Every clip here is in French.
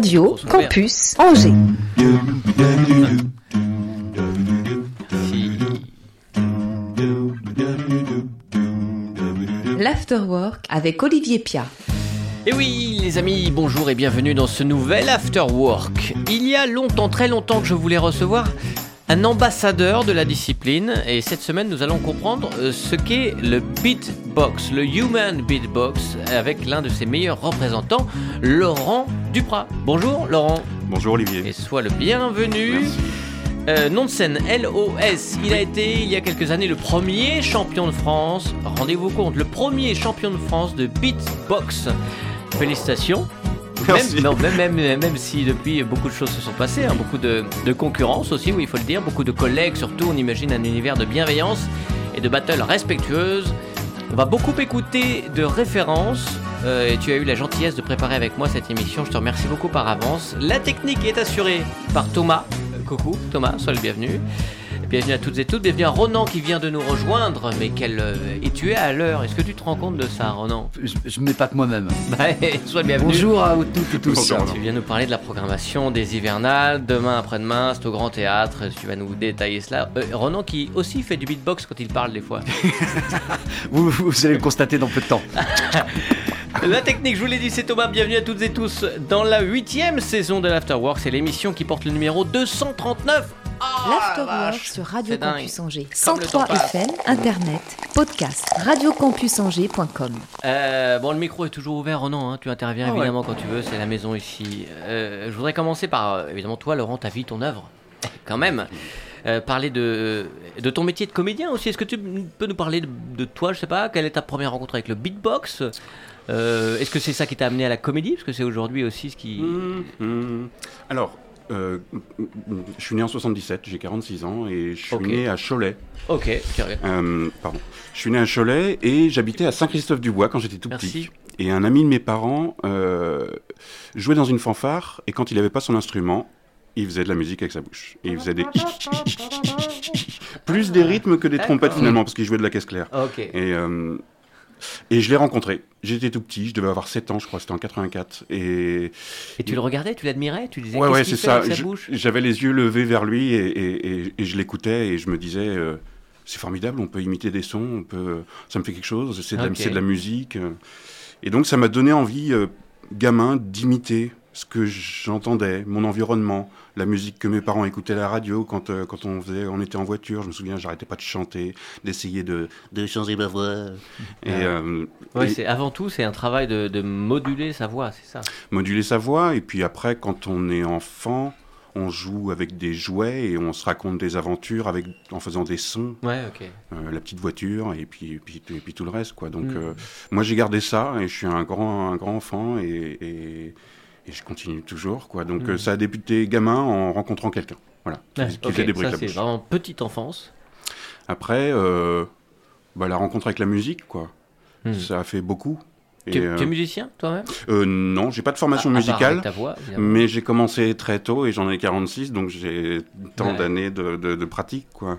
Radio Campus Angers. L'Afterwork avec Olivier Pia. Et oui, les amis, bonjour et bienvenue dans ce nouvel Afterwork. Il y a longtemps, très longtemps que je voulais recevoir un ambassadeur de la discipline et cette semaine nous allons comprendre euh, ce qu'est le beatbox, le human beatbox avec l'un de ses meilleurs représentants, Laurent Duprat. Bonjour Laurent. Bonjour Olivier. Et sois le bienvenu. Euh, nom de scène LOS, il a été il y a quelques années le premier champion de France, rendez-vous compte, le premier champion de France de beatbox. Félicitations. Même, non, même, même, même, si depuis beaucoup de choses se sont passées, hein, beaucoup de, de, concurrence aussi, oui, il faut le dire, beaucoup de collègues, surtout, on imagine un univers de bienveillance et de battle respectueuse. On va beaucoup écouter de références euh, et tu as eu la gentillesse de préparer avec moi cette émission. Je te remercie beaucoup par avance. La technique est assurée par Thomas. Euh, coucou Thomas, sois le bienvenu. Bienvenue à toutes et toutes, bienvenue à Ronan qui vient de nous rejoindre, mais quel euh, et tu es à l'heure? Est-ce que tu te rends compte de ça, Ronan? Je, ne m'épate pas que moi-même. Bah, sois le bienvenu. Bonjour à toutes et tous. tu viens nous parler de la programmation des hivernales. Demain, après-demain, c'est au Grand Théâtre. Tu vas nous détailler cela. Euh, Ronan qui aussi fait du beatbox quand il parle des fois. vous, vous allez le constater dans peu de temps. La technique, je vous l'ai dit, c'est Thomas. Bienvenue à toutes et tous dans la huitième saison de l'Afterwork. C'est l'émission qui porte le numéro 239. Oh, L'Afterwork sur Radio Campus Angers. 103 FM, Internet, podcast, radiocampusangers.com. Euh, bon, le micro est toujours ouvert, non hein, Tu interviens ah évidemment quand tu veux, c'est la maison ici. Euh, je voudrais commencer par, euh, évidemment, toi, Laurent, ta vie, ton œuvre. Quand même. Euh, parler de, de ton métier de comédien aussi. Est-ce que tu peux nous parler de, de, toi Je sais pas, quelle est ta première rencontre avec le beatbox? Euh, Est-ce que c'est ça qui t'a amené à la comédie? Parce que c'est aujourd'hui aussi ce qui. Mmh, mmh. Alors, euh, je suis né en 77, j'ai 46 ans et je suis né à Cholet. Ok, Euh, pardon. Je suis né à Cholet et j'habitais à Saint-Christophe-du-Bois quand j'étais tout Merci. petit. Et un ami de mes parents euh, jouait dans une fanfare et quand il n'avait pas son instrument, il faisait de la musique avec sa bouche. Et il faisait des plus des rythmes que des trompettes finalement parce qu'il jouait de la caisse claire. Ok. Et, et je l'ai rencontré. J'étais tout petit, je devais avoir 7 ans, je crois, c'était en 84. Et Et tu le regardais, tu l'admirais, tu disais ouais, ouais, c'est ça. J'avais les yeux levés vers lui et, et- et- et je l'écoutais et je me disais, euh, c'est formidable, on peut imiter des sons, on peut, ça me fait quelque chose, c'est de, de la musique. Et donc ça m'a donné envie, euh, gamin, d'imiter ce que j'entendais, mon environnement, la musique que mes parents écoutaient à la radio quand, euh, quand on, faisait, on était en voiture. Je me souviens, j'arrêtais pas de chanter, d'essayer de, de changer ma voix. Et, euh, Ouais, et- c'est avant tout, c'est un travail de, de moduler sa voix, c'est ça. moduler sa voix. Et puis après, quand on est enfant, on joue avec des jouets et on se raconte des aventures avec, en faisant des sons, Ouais, ok. euh, la petite voiture et puis, et puis, et puis tout le reste. Quoi. Donc, Mm. euh, moi, j'ai gardé ça et je suis un grand, un grand enfant et, et, et je continue toujours. Quoi. Donc, Mm. euh, ça a débuté gamin en rencontrant quelqu'un. Voilà, qui, Ouais, qui ok, faisait des bruits ça c'est vraiment petite enfance. Après, euh, bah, la rencontre avec la musique, quoi. Mm. Ça a fait beaucoup. Tu, tu euh, es musicien toi-même? Euh, non, j'ai pas de formation part musicale. ta voix. Mais j'ai commencé très tôt et j'en ai 46, donc j'ai tant Ouais. d'années de, de- de pratique, quoi.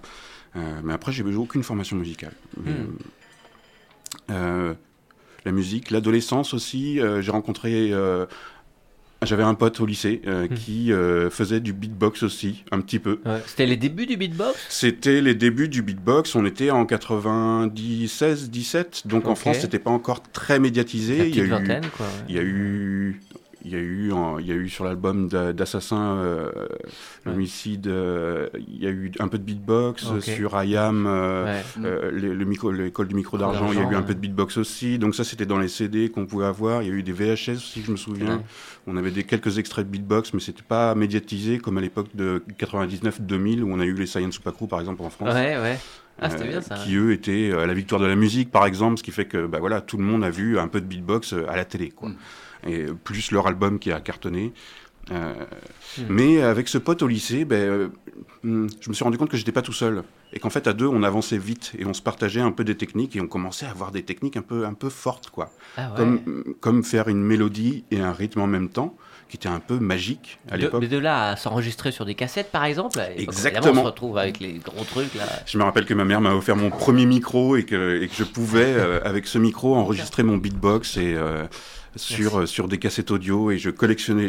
Mais après, j'ai aucune formation musicale. Hmm. la musique, l'adolescence aussi, j'ai rencontré... j'avais un pote au lycée euh, Hmm. qui euh, faisait du beatbox aussi, un petit peu. Ouais. C'était les débuts du beatbox? C'était les débuts du beatbox, on était en 96, 17, donc en. France, c'était pas encore très La médiatisé. Il y a eu vingtaine, quoi. ouais. il y a eu, il y a eu, il y a eu sur l'album d'A- d'Assassin, euh, Ouais. l'homicide, euh, il y a eu un peu de beatbox Ok. sur Ayam, euh, Ouais. euh, les- le micro, l'école du micro d'argent, il y a eu un peu de beatbox aussi. Donc ça, c'était dans les CD qu'on pouvait avoir. Il y a eu des VHS aussi, je me souviens. On avait des quelques extraits de beatbox, mais c'était pas médiatisé comme à l'époque de 99-2000 où on a eu les Science Supacrew par exemple en France. Ouais, ouais. Ah, euh, bien ça. qui eux étaient à la victoire de la musique par exemple, ce qui fait que bah, voilà, tout le monde a vu un peu de beatbox euh, à la télé. Quoi. Mm. Et plus leur album qui a cartonné. Euh, Mm. Mais avec ce pote au lycée, ben, euh, hmm, je me suis rendu compte que j'étais pas tout seul. Et qu'en fait, à deux, on avançait vite et on se partageait un peu des techniques et on commençait à avoir des techniques un peu, un peu fortes. Quoi. Ah ouais. Comme, comme faire une mélodie et un rythme en même temps, qui était un peu magique à l'époque. mais de là à s'enregistrer sur des cassettes, par exemple. Exactement. On se retrouve avec les gros trucs là. Je me rappelle que ma mère m'a offert mon premier micro et que, et que je pouvais, euh, avec ce micro, enregistrer mon beatbox et, sur, euh, sur des cassettes audio. Et je collectionnais,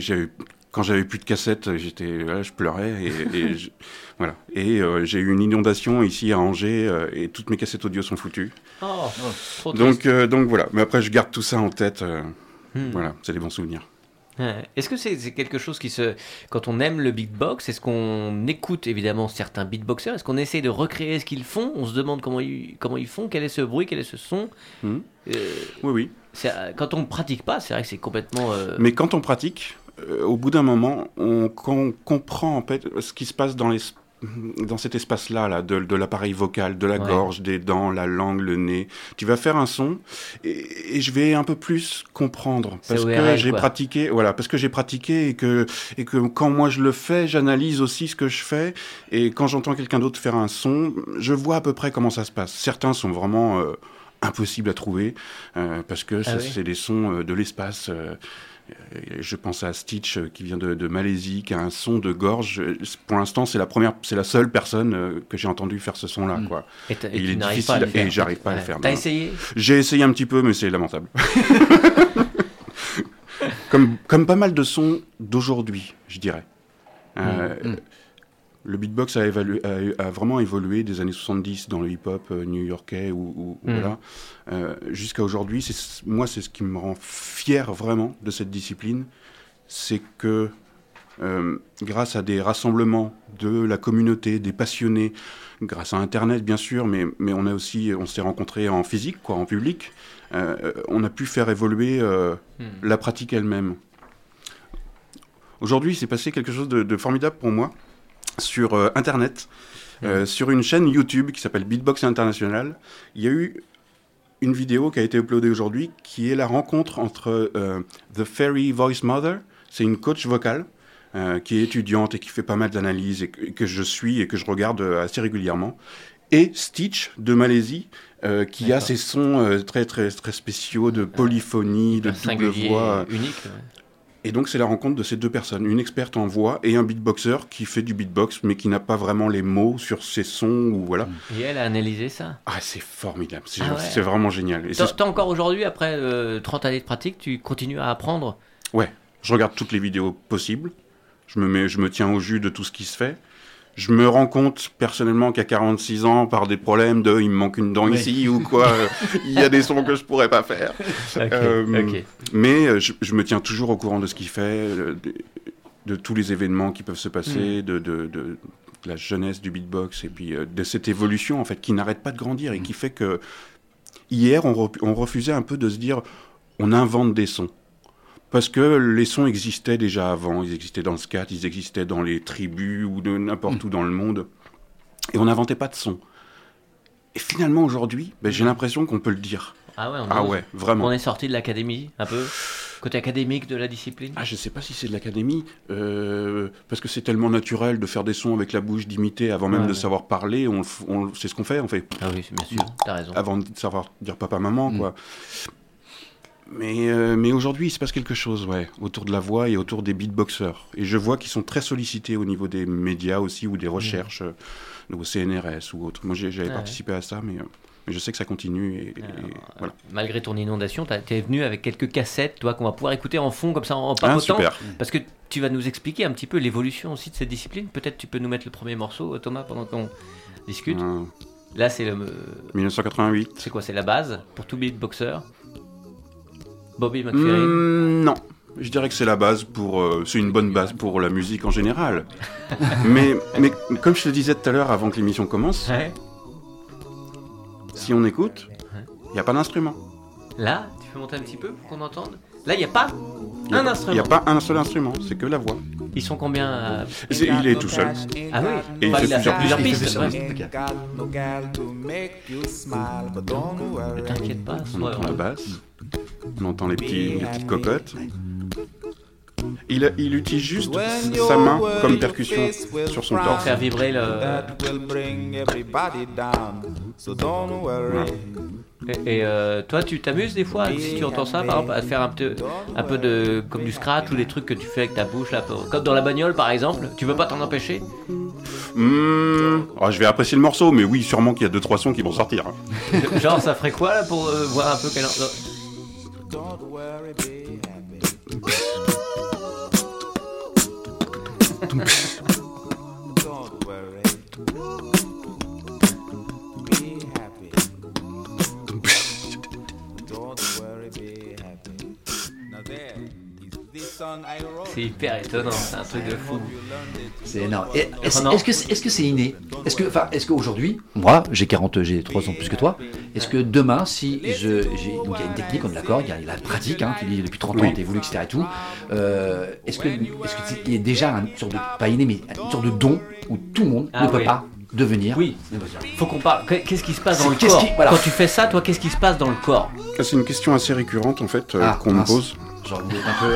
quand j'avais plus de cassettes, j'étais, je pleurais et, voilà. Et j'ai eu une inondation ici à Angers et toutes mes cassettes audio sont foutues. Oh, donc, donc voilà. Mais après, je garde tout ça en tête. Hmm. Voilà, c'est des bons souvenirs. Est-ce que c'est quelque chose qui se. Quand on aime le beatbox, est-ce qu'on écoute évidemment certains beatboxers Est-ce qu'on essaie de recréer ce qu'ils font? On se demande comment ils, comment ils font, quel est ce bruit, quel est ce son? Hmm. euh, Oui, oui. Euh, quand on ne pratique pas, c'est vrai que c'est complètement. Euh, Mais quand on pratique, au bout d'un moment, on, on, comprend en fait ce qui se passe dans les dans cet espace-là, là, de, l'appareil vocal, de la gorge, des dents, la langue, le nez. Tu vas faire un son et, je vais un peu plus comprendre parce que j'ai pratiqué, voilà, parce que j'ai pratiqué et que et que quand moi je le fais, j'analyse aussi ce que je fais et quand j'entends quelqu'un d'autre faire un son, je vois à peu près comment ça se passe. Certains sont vraiment euh, impossibles à trouver euh, parce que ah c'est des sons euh, de l'espace. Euh, je pense à Stitch qui vient de, Malaisie, qui a un son de gorge. Pour l'instant, c'est la première, c'est la seule personne que j'ai entendu faire ce son-là. Mm. Quoi. Et, il est difficile et j'arrive pas à le faire. T'as essayé? J'ai essayé un petit peu, mais c'est lamentable. comme, comme pas mal de sons d'aujourd'hui, je dirais. Mm. Mm le beatbox a, a, vraiment évolué des années 70 dans le hip-hop euh, new-yorkais ou, mm. voilà, euh, jusqu'à aujourd'hui. Moi, c'est ce qui me rend fier vraiment de cette discipline, c'est que euh, grâce à des rassemblements de la communauté, des passionnés, grâce à Internet bien sûr, mais, mais on a aussi, on s'est rencontrés en physique, quoi, en public, on a pu faire évoluer mm. la pratique elle-même. Aujourd'hui, c'est passé quelque chose de formidable pour moi sur euh, Internet, euh, sur une chaîne YouTube qui s'appelle Beatbox International. Il y a eu une vidéo qui a été uploadée aujourd'hui qui est la rencontre entre euh, The Fairy Voice Mother, c'est une coach vocale. qui est étudiante et qui fait pas mal d'analyses et, que je suis et que je regarde assez régulièrement, et Stitch de Malaisie, qui a ses sons très très très spéciaux de polyphonie, de double voix, unique. Et donc c'est la rencontre de ces deux personnes, une experte en voix et un beatboxer qui fait du beatbox mais qui n'a pas vraiment les mots sur ses sons ou voilà. Et elle a analysé ça? Ah c'est formidable, c'est ah vraiment génial. Et toi, encore aujourd'hui, après 30 euh, années de pratique, tu continues à apprendre? Ouais, je regarde toutes les vidéos possibles, je me, mets, je me tiens au jus de tout ce qui se fait je me rends compte personnellement qu'à 46 ans, par des problèmes de il me manque une dent ici ou quoi, euh, il y a des sons que je pourrais pas faire. Euh, mais euh, je, me tiens toujours au courant de ce qu'il fait, de, tous les événements qui peuvent se passer, mm. de, de, la jeunesse du beatbox et puis de cette évolution en fait qui n'arrête pas de grandir et mm. qui fait que hier on, on refusait un peu de se dire on invente des sons. Parce que les sons existaient déjà avant, ils existaient dans le scat, ils existaient dans les tribus ou de n'importe mm. où dans le monde. Et on n'inventait pas de sons. Et finalement, aujourd'hui, ben, j'ai l'impression qu'on peut le dire. Ah ouais, on ah ouais vraiment. On est sorti de l'académie, un peu Côté académique de la discipline Ah, je sais pas si c'est de l'académie, euh, parce que c'est tellement naturel de faire des sons avec la bouche, d'imiter avant même de savoir parler. On, c'est ce qu'on fait, en fait. Ah oui, bien sûr, t'as raison. Avant de savoir dire papa-maman, mm. quoi. Mais, euh, mais aujourd'hui, il se passe quelque chose, ouais, autour de la voix et autour des beatboxers. Et je vois qu'ils sont très sollicités au niveau des médias aussi ou des mmh. recherches, euh, au CNRS ou autre. Moi, j'avais ah participé à ça, mais, euh, mais, je sais que ça continue. Et, voilà. Malgré ton inondation, tu es venu avec quelques cassettes, toi, qu'on va pouvoir écouter en fond, comme ça, en ah, papotant. Ah, super. Parce que tu vas nous expliquer un petit peu l'évolution aussi de cette discipline. Peut-être tu peux nous mettre le premier morceau, Thomas, pendant qu'on discute. Ah. Là, c'est le. 1988. C'est quoi C'est la base pour tout beatboxer Bobby McFerrin hmm, Non. Je dirais que c'est la base pour. Euh, c'est une bonne base pour la musique en général. mais, mais comme je te disais tout à l'heure avant que l'émission commence, si on écoute, il n'y a pas d'instrument. Là, tu peux monter un petit peu pour qu'on entende? Là, il n'y a pas un instrument. Il n'y a pas un seul instrument, c'est que la voix. Ils sont combien euh, Il est tout seul. Ah oui Et il, fait plusieurs, pistes. Ne t'inquiète pas. On entend la basse, on entend les, petits, les petites cocottes. Il, il, utilise juste sa main comme percussion sur son torse. Pour faire vibrer le. Et, euh, toi, tu t'amuses des fois, si tu entends ça, par exemple, à faire un peu, un peu de comme du scratch ou des trucs que tu fais avec ta bouche, là, comme dans la bagnole par exemple. Tu peux pas t'en empêcher? Mmh. Je vais apprécier le morceau, mais oui, sûrement qu'il y a deux trois sons qui vont sortir. Genre, ça ferait quoi là pour euh, voir un peu quel. Tu me... C'est hyper étonnant, c'est un truc de fou. C'est énorme. Est-ce que c'est -ce c'est inné? Est-ce que, enfin, est-ce qu'aujourd'hui, moi, j'ai 40, j'ai 3 ans plus que toi. Est-ce que demain, si je, donc il y a une technique, on est d'accord, il y a la pratique, hein, tu dis depuis 30 ans, tu évolué, etc. Et tout. Euh, est-ce que, est-ce qu'il y a déjà une sorte de, pas inné, mais une sorte de don où tout le monde ah ne peut pas devenir. Oui. Faut qu'on parle. Qu'est-ce qui se passe dans le corps? Quand tu fais ça, toi, qu'est-ce qui se passe dans le corps? C'est une question assez récurrente en fait euh, ah, qu'on me pose.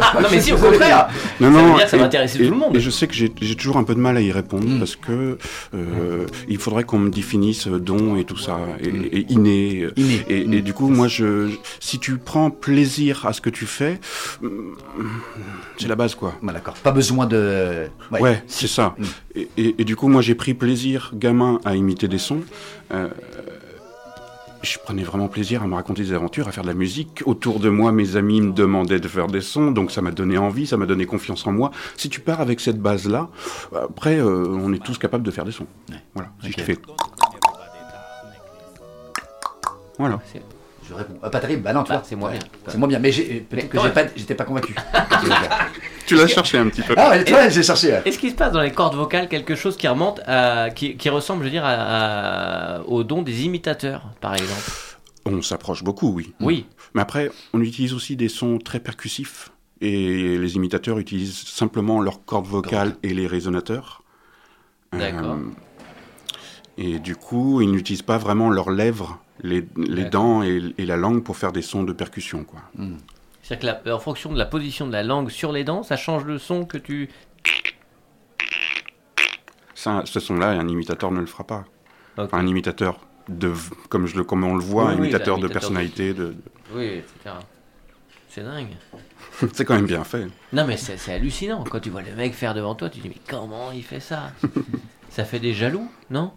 Ah, non, mais si, au contraire Non, non, ça, va intéresser tout le monde. Et je sais que j'ai toujours un peu de mal à y répondre mm. parce que euh, il faudrait qu'on me définisse don et tout ça, et, mm. inné. Et, mm. du coup, moi, je, si tu prends plaisir à ce que tu fais, c'est la base, quoi. Bah, D'accord. Pas besoin de. Ouais, c'est ça. Et, du coup, moi, j'ai pris plaisir, gamin, à imiter des sons. Euh, je prenais vraiment plaisir à me raconter des aventures, à faire de la musique. Autour de moi, mes amis me demandaient de faire des sons, donc ça m'a donné envie, ça m'a donné confiance en moi. Si tu pars avec cette base-là, après, euh, on est tous capables de faire des sons. Voilà, si je fais... Voilà. Je réponds. Ah, pas terrible, bah non, tu bah, vois. C'est moins bien. C'est moins bien, mais peut-être que j'étais pas, pas convaincu. tu l'as cherché un petit peu. Ah ouais, j'ai cherché. Est-ce qu'il se passe dans les cordes vocales quelque chose qui remonte à, qui, ressemble, je veux dire, à, au don des imitateurs, par exemple? On s'approche beaucoup, oui. Oui. Mais après, on utilise aussi des sons très percussifs. Et les imitateurs utilisent simplement leurs cordes vocales et les résonateurs. D'accord. Euh, et du coup, ils n'utilisent pas vraiment leurs lèvres les, dents et, la langue pour faire des sons de percussion. Quoi. Hmm. C'est-à-dire que en fonction de la position de la langue sur les dents, ça change le son que tu... Ça, ce son-là, un imitateur ne le fera pas. un imitateur, de, comme, je le, comme on le voit, un imitateur, de personnalité. De... Oui, etc. C'est dingue. c'est quand même bien fait. Non, mais c'est hallucinant. Quand tu vois le mec faire devant toi, tu te dis, mais comment il fait ça? Ça fait des jaloux, non?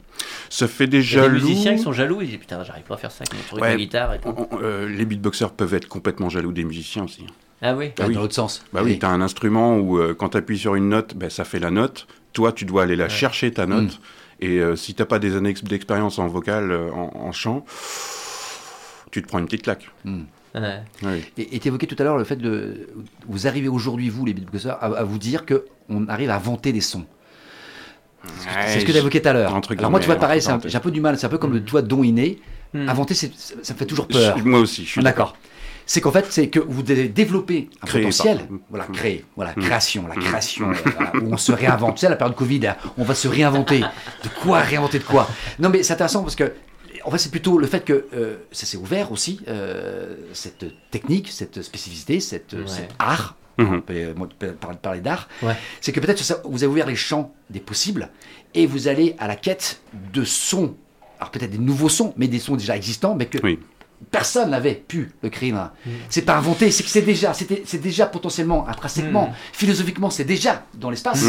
Ça fait des jaloux. Les musiciens qui sont jaloux, ils disent putain, j'arrive pas à faire ça avec mon truc de guitare et tout. Euh, les beatboxers peuvent être complètement jaloux des musiciens aussi. Ah oui, bah, Dans l'autre sens. Bah oui, tu as un instrument où euh, quand tu appuies sur une note, bah, ça fait la note. Toi, tu dois aller la chercher, ta note. Mm. Et euh, si t'as pas des années d'expérience en vocal, en, chant, tu te prends une petite claque. Mm. Et tu évoquais tout à l'heure le fait de. Vous arrivez aujourd'hui, vous, les beatboxers, à, à vous dire qu'on arrive à inventer des sons. C'est ce que tu évoqué tout à l'heure. Alors moi, tu vois, pareil, j'ai un peu du mal. C'est un peu comme le doigt don inné. Hmm. Inventer, ça me fait toujours peur. moi aussi, je suis d'accord. C'est qu'en fait, c'est que vous devez développer un potentiel. Voilà, hmm. créer. Voilà, hmm. création, la création. Euh, où on se réinvente. Tu sais, la période Covid, on va se réinventer. De quoi réinventer de quoi? Non, mais c'est intéressant parce que en fait, c'est plutôt le fait que euh, ça s'est ouvert aussi, euh, cette technique, cette spécificité, cette, cet art, Mhm. on peut, parler d'art, c'est que peut-être vous avez ouvert les champs des possibles et vous allez à la quête de sons, alors peut-être des nouveaux sons, mais des sons déjà existants, mais que personne n'avait pu le créer. Mhm. C'est pas inventé, c'est que c'est déjà, c'est déjà potentiellement, intrinsèquement, mhm. philosophiquement, c'est déjà dans l'espace,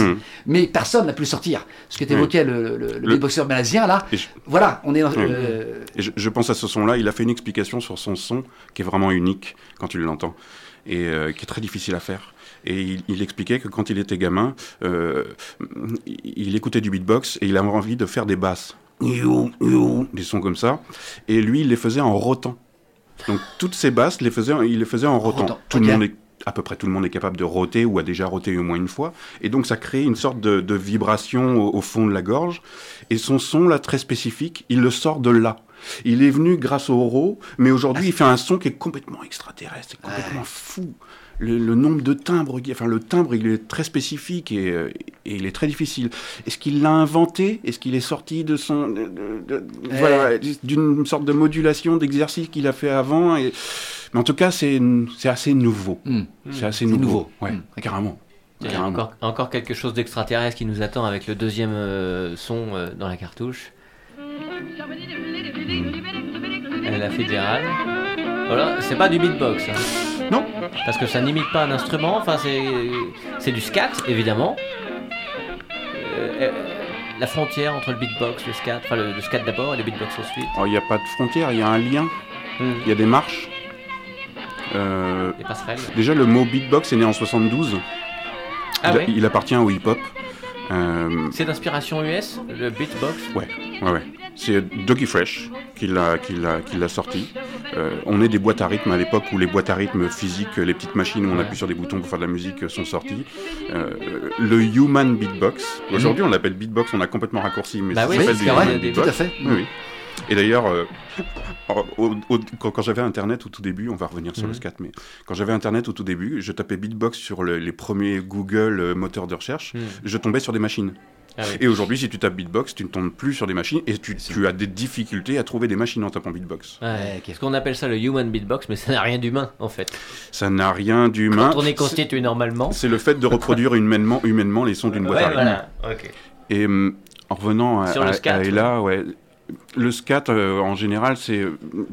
mais personne n'a pu le sortir. Ce que tu évoquais, le, le, le, malasien, là, voilà, on est dans. Euh, je, pense à ce son-là, il a fait une explication sur son son qui est vraiment unique quand tu l'entends et euh, qui est très difficile à faire. Et il, expliquait que quand il était gamin, euh, il écoutait du beatbox et il avait envie de faire des basses. Des sons comme ça. Et lui, il les faisait en rotant. Donc toutes ces basses, les faisait, il les faisait en rotant. Tout le monde est, à peu près tout le monde est capable de roter ou a déjà roté au moins une fois. Et donc ça crée une sorte de, vibration au, fond de la gorge. Et son son là très spécifique, il le sort de là. Il est venu grâce au ro, mais aujourd'hui il fait un son qui est complètement extraterrestre, complètement fou. Le, nombre de timbres, enfin le timbre, il est très spécifique et, euh, il est très difficile. Est-ce qu'il l'a inventé? Est-ce qu'il est sorti de son, voilà, d'une sorte de modulation d'exercice qu'il a fait avant et... Mais en tout cas, c'est assez nouveau. Hmm. C'est assez nouveau. Ouais, hmm. carrément. Il y a encore, encore quelque chose d'extraterrestre qui nous attend avec le deuxième euh, son euh, dans la cartouche. La fédérale. Voilà, c'est pas du beatbox. Hein. Non. Parce que ça n'imite pas un instrument, enfin c'est du scat, évidemment. Euh, euh, la frontière entre le beatbox, le scat, enfin le, scat d'abord et le beatbox ensuite. Il n'y a pas de frontière, il y a un lien. Hmm. Il y a des marches. Euh, passerelles. Déjà, le mot beatbox est né en 72. Ah il, il appartient au hip-hop. c'est d'inspiration US, le beatbox? Ouais, ouais, ouais. C'est Doggy Fresh qui l'a, qui l'a, qui l'a sorti. on est des boîtes à rythme à l'époque où les boîtes à rythme physiques, les petites machines où on appuie sur des boutons pour faire de la musique sont sorties. le Human Beatbox. Aujourd'hui, on l'appelle beatbox. On a complètement raccourci, mais bah ça s'appelle du Tout à fait. Oui. Et d'ailleurs, euh, quand, j'avais Internet au tout début, on va revenir sur le mhm. scat, mais quand j'avais Internet au tout début, je tapais beatbox sur les premiers Google euh, moteurs de recherche, mhm. je tombais sur des machines. Ah et aujourd'hui, si tu tapes beatbox, tu ne tombes plus sur des machines et tu, as des difficultés à trouver des machines en tapant beatbox. Ouais, Qu'est-ce qu'on appelle ça le human beatbox, mais ça n'a rien d'humain en fait. Ça n'a rien d'humain. Quand on est constitué normalement. C'est le fait de reproduire humainement, humainement les sons d'une boîte à. Voilà. Et hum, en revenant à, à, Ella, ouais, le scat, euh, en général, c'est.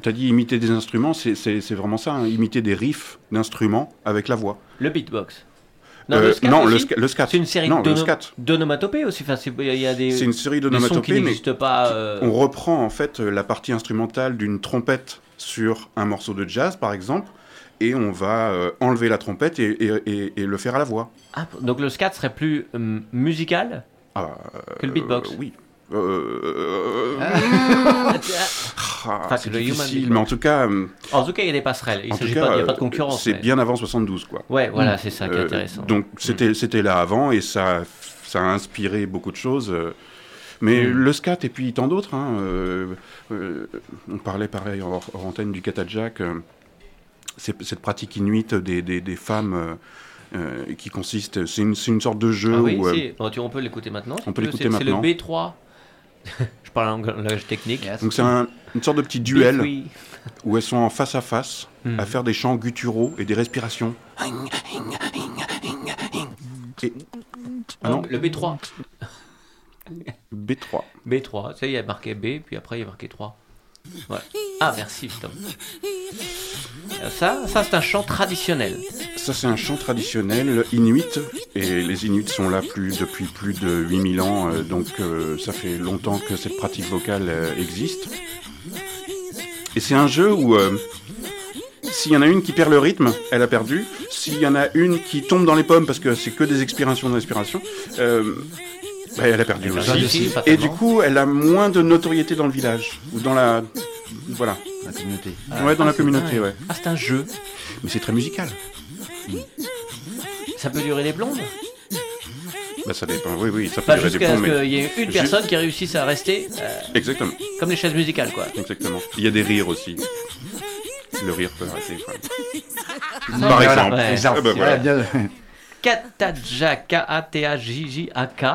Tu as dit imiter des instruments, c'est vraiment ça, hein, imiter des riffs d'instruments avec la voix. Le beatbox non, le scat. Non, le, scat. C'est une série d'onomatopées aussi. Enfin, c'est une série d'onomatopées, mais pas, euh, on reprend en fait la partie instrumentale d'une trompette sur un morceau de jazz, par exemple, et on va euh, enlever la trompette et, et, le faire à la voix. Ah, donc le scat serait plus musical ah, que le beatbox Oui. Euh... Ah, c'est difficile, mais en tout cas. Euh, en tout cas, il y a des passerelles. Il n'y a pas de concurrence. C'est bien avant 72, quoi. Ouais, voilà, c'est ça qui est euh, intéressant. donc c'était c'était là avant et ça ça a inspiré beaucoup de choses. Euh. Mais mm. le scat et puis tant d'autres. Hein, on parlait pareil en, antenne du katajak. cette pratique inuite des, des, des femmes. qui consiste, c'est une, une, sorte de jeu. Ah oui, où, on peut l'écouter maintenant. On peut l'écouter maintenant. C'est le B3 je parle en langage technique. Donc c'est une sorte de petit duel où elles sont en face à face à hmm. faire des chants gutturaux et des respirations. Ah non Le B3. B3. B3. Ça, il y a marqué B, puis après il y a marqué 3. Ah, merci, Tom. Ça, ça c'est un chant traditionnel. Ça, c'est un chant traditionnel inuit. Et les Inuits sont là depuis plus de 8000 ans. Euh, donc, euh, ça fait longtemps que cette pratique vocale euh, existe. Et c'est un jeu où. S'il y en a une qui perd le rythme, elle a perdu. S'il y en a une qui tombe dans les pommes parce que c'est que des expirations d'inspiration, bah, elle a perdu aussi. Et du coup, elle a moins de notoriété dans le village. Ou dans la. Voilà. La communauté. ouais, dans la communauté, ouais. Ah, c'est un jeu. Mais c'est très musical. Ça peut durer des blondes bah, ça dépend, oui, oui, ça peut durer des blondes. Jusqu'à ce qu'il y ait une personne qui réussisse à rester. Euh, Exactement. Comme les chaises musicales, quoi. Exactement. Il y a des rires aussi. Le rire peut arrêter. Par exemple. Ouais. exemple. Ah, bah, voilà. Kataja, K-A-T-A-J-J-A-K.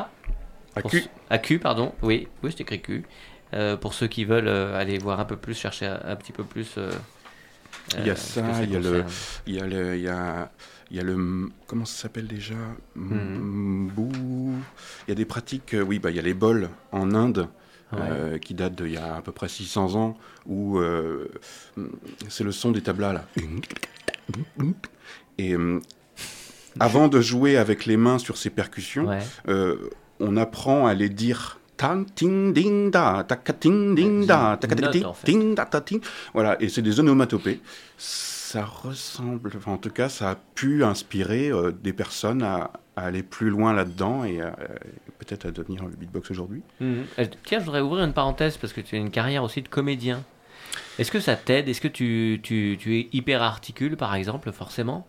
AQ. AQ, pardon. Oui, oui c'est écrit Q. Euh, pour ceux qui veulent euh, aller voir un peu plus, chercher un, petit peu plus. Euh, il y a ça, il y a, le, il y a le, il y a, il y a le, comment ça s'appelle déjà? Hmm. Il y a des pratiques, oui, bah il y a les bols en Inde. qui datent d'il y a à peu près 600 ans, où c'est le son des tablas là. Et avant de jouer avec les mains sur ces percussions, on apprend à les dire ting ding da ting ding da ting da ting. Voilà et c'est des onomatopées. Ça ressemble en tout cas ça a pu inspirer euh, des personnes à, aller plus loin là-dedans et peut-être à devenir le beatbox aujourd'hui. Euh, tiens je voudrais ouvrir une parenthèse parce que tu as une carrière aussi de comédien. Est-ce que ça t'aide? Est-ce que tu, tu, tu es hyper articule par exemple forcément?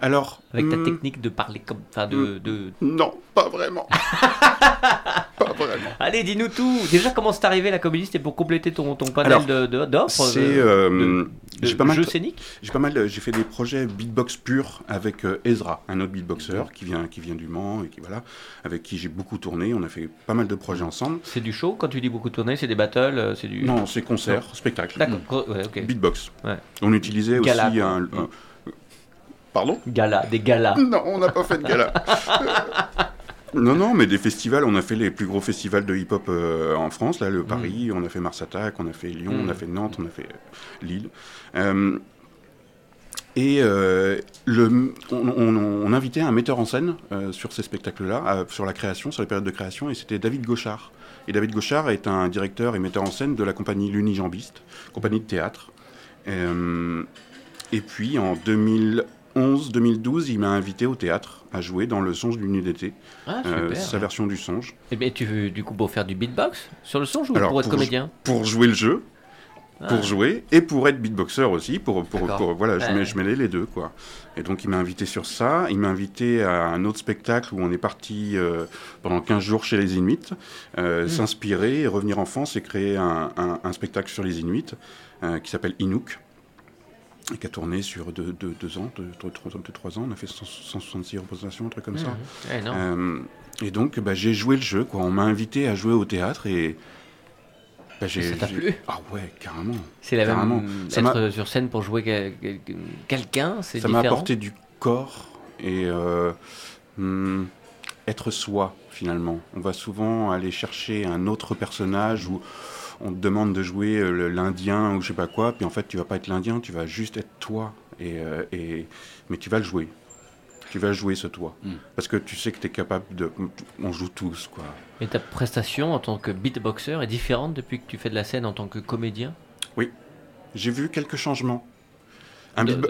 Alors. Avec ta hmm, technique de parler comme. Enfin, de, hmm, de... Non, pas vraiment. pas vraiment. Allez, dis-nous tout. Déjà, comment c'est arrivé la comédie C'était pour compléter ton, ton panel d'offres C'est. Euh, j'ai pas mal. Jeux scéniques J'ai pas mal. J'ai fait des projets beatbox pur avec euh, Ezra, un autre beatboxer qui vient, qui vient du Mans et qui voilà, avec qui j'ai beaucoup tourné. On a fait pas mal de projets ensemble. C'est du show quand tu dis beaucoup tourné C'est des battles euh, C'est du. Non, c'est concert, spectacle. D'accord. Ouais, Beatbox. On utilisait aussi un Pardon Gala, des galas. Non, on n'a pas fait de gala. non, non, mais des festivals. On a fait les plus gros festivals de hip-hop euh, en France, là, le Paris, mm. on a fait Mars Attack, on a fait Lyon, on a mm. fait Nantes, on a fait euh, Lille. Euh, et le, on, invitait un metteur en scène sur ces spectacles-là, sur la création, sur les périodes de création, et c'était David Gauchard. Et David Gauchard est un directeur et metteur en scène de la compagnie L'Unijambiste, compagnie de théâtre. et puis en 2000 2011-2012, il m'a invité au théâtre à jouer dans le Songe du Nuit d'été, ah, sa version du Songe. Et eh bien, tu veux du coup pour faire du beatbox sur le Songe ou pour être comédien Pour jouer le jeu pour ah. jouer et pour être beatboxer aussi. Pour, pour, voilà, je, je, mêlais les deux quoi. Et donc il m'a invité sur ça. Il m'a invité à un autre spectacle où on est parti euh, pendant 15 jours chez les Inuits, euh, hmm. s'inspirer, revenir en France et créer un, un, spectacle sur les Inuits euh, qui s'appelle Inuk. Qui a tourné sur deux, deux, ans, deux, trois, ans. On a fait 166 représentations, un truc comme ça. Hmm. et donc, bah, j'ai joué le jeu. Quoi. On m'a invité à jouer au théâtre et bah, ça t'a plu? Ah ouais, carrément. C'est la même. Être sur scène pour jouer quelqu'un, c'est Ça m'a apporté du corps et euh, hmm, être soi finalement. On va souvent aller chercher un autre personnage où on te demande de jouer euh, l'Indien ou je sais pas quoi, puis en fait tu vas pas être l'Indien, tu vas juste être toi et, euh, et mais tu vas le jouer tu vas jouer ce toi. Hmm. Parce que tu sais que tu es capable de. On joue tous, quoi. Et ta prestation en tant que beatboxer est différente depuis que tu fais de la scène en tant que comédien? Oui. J'ai vu quelques changements.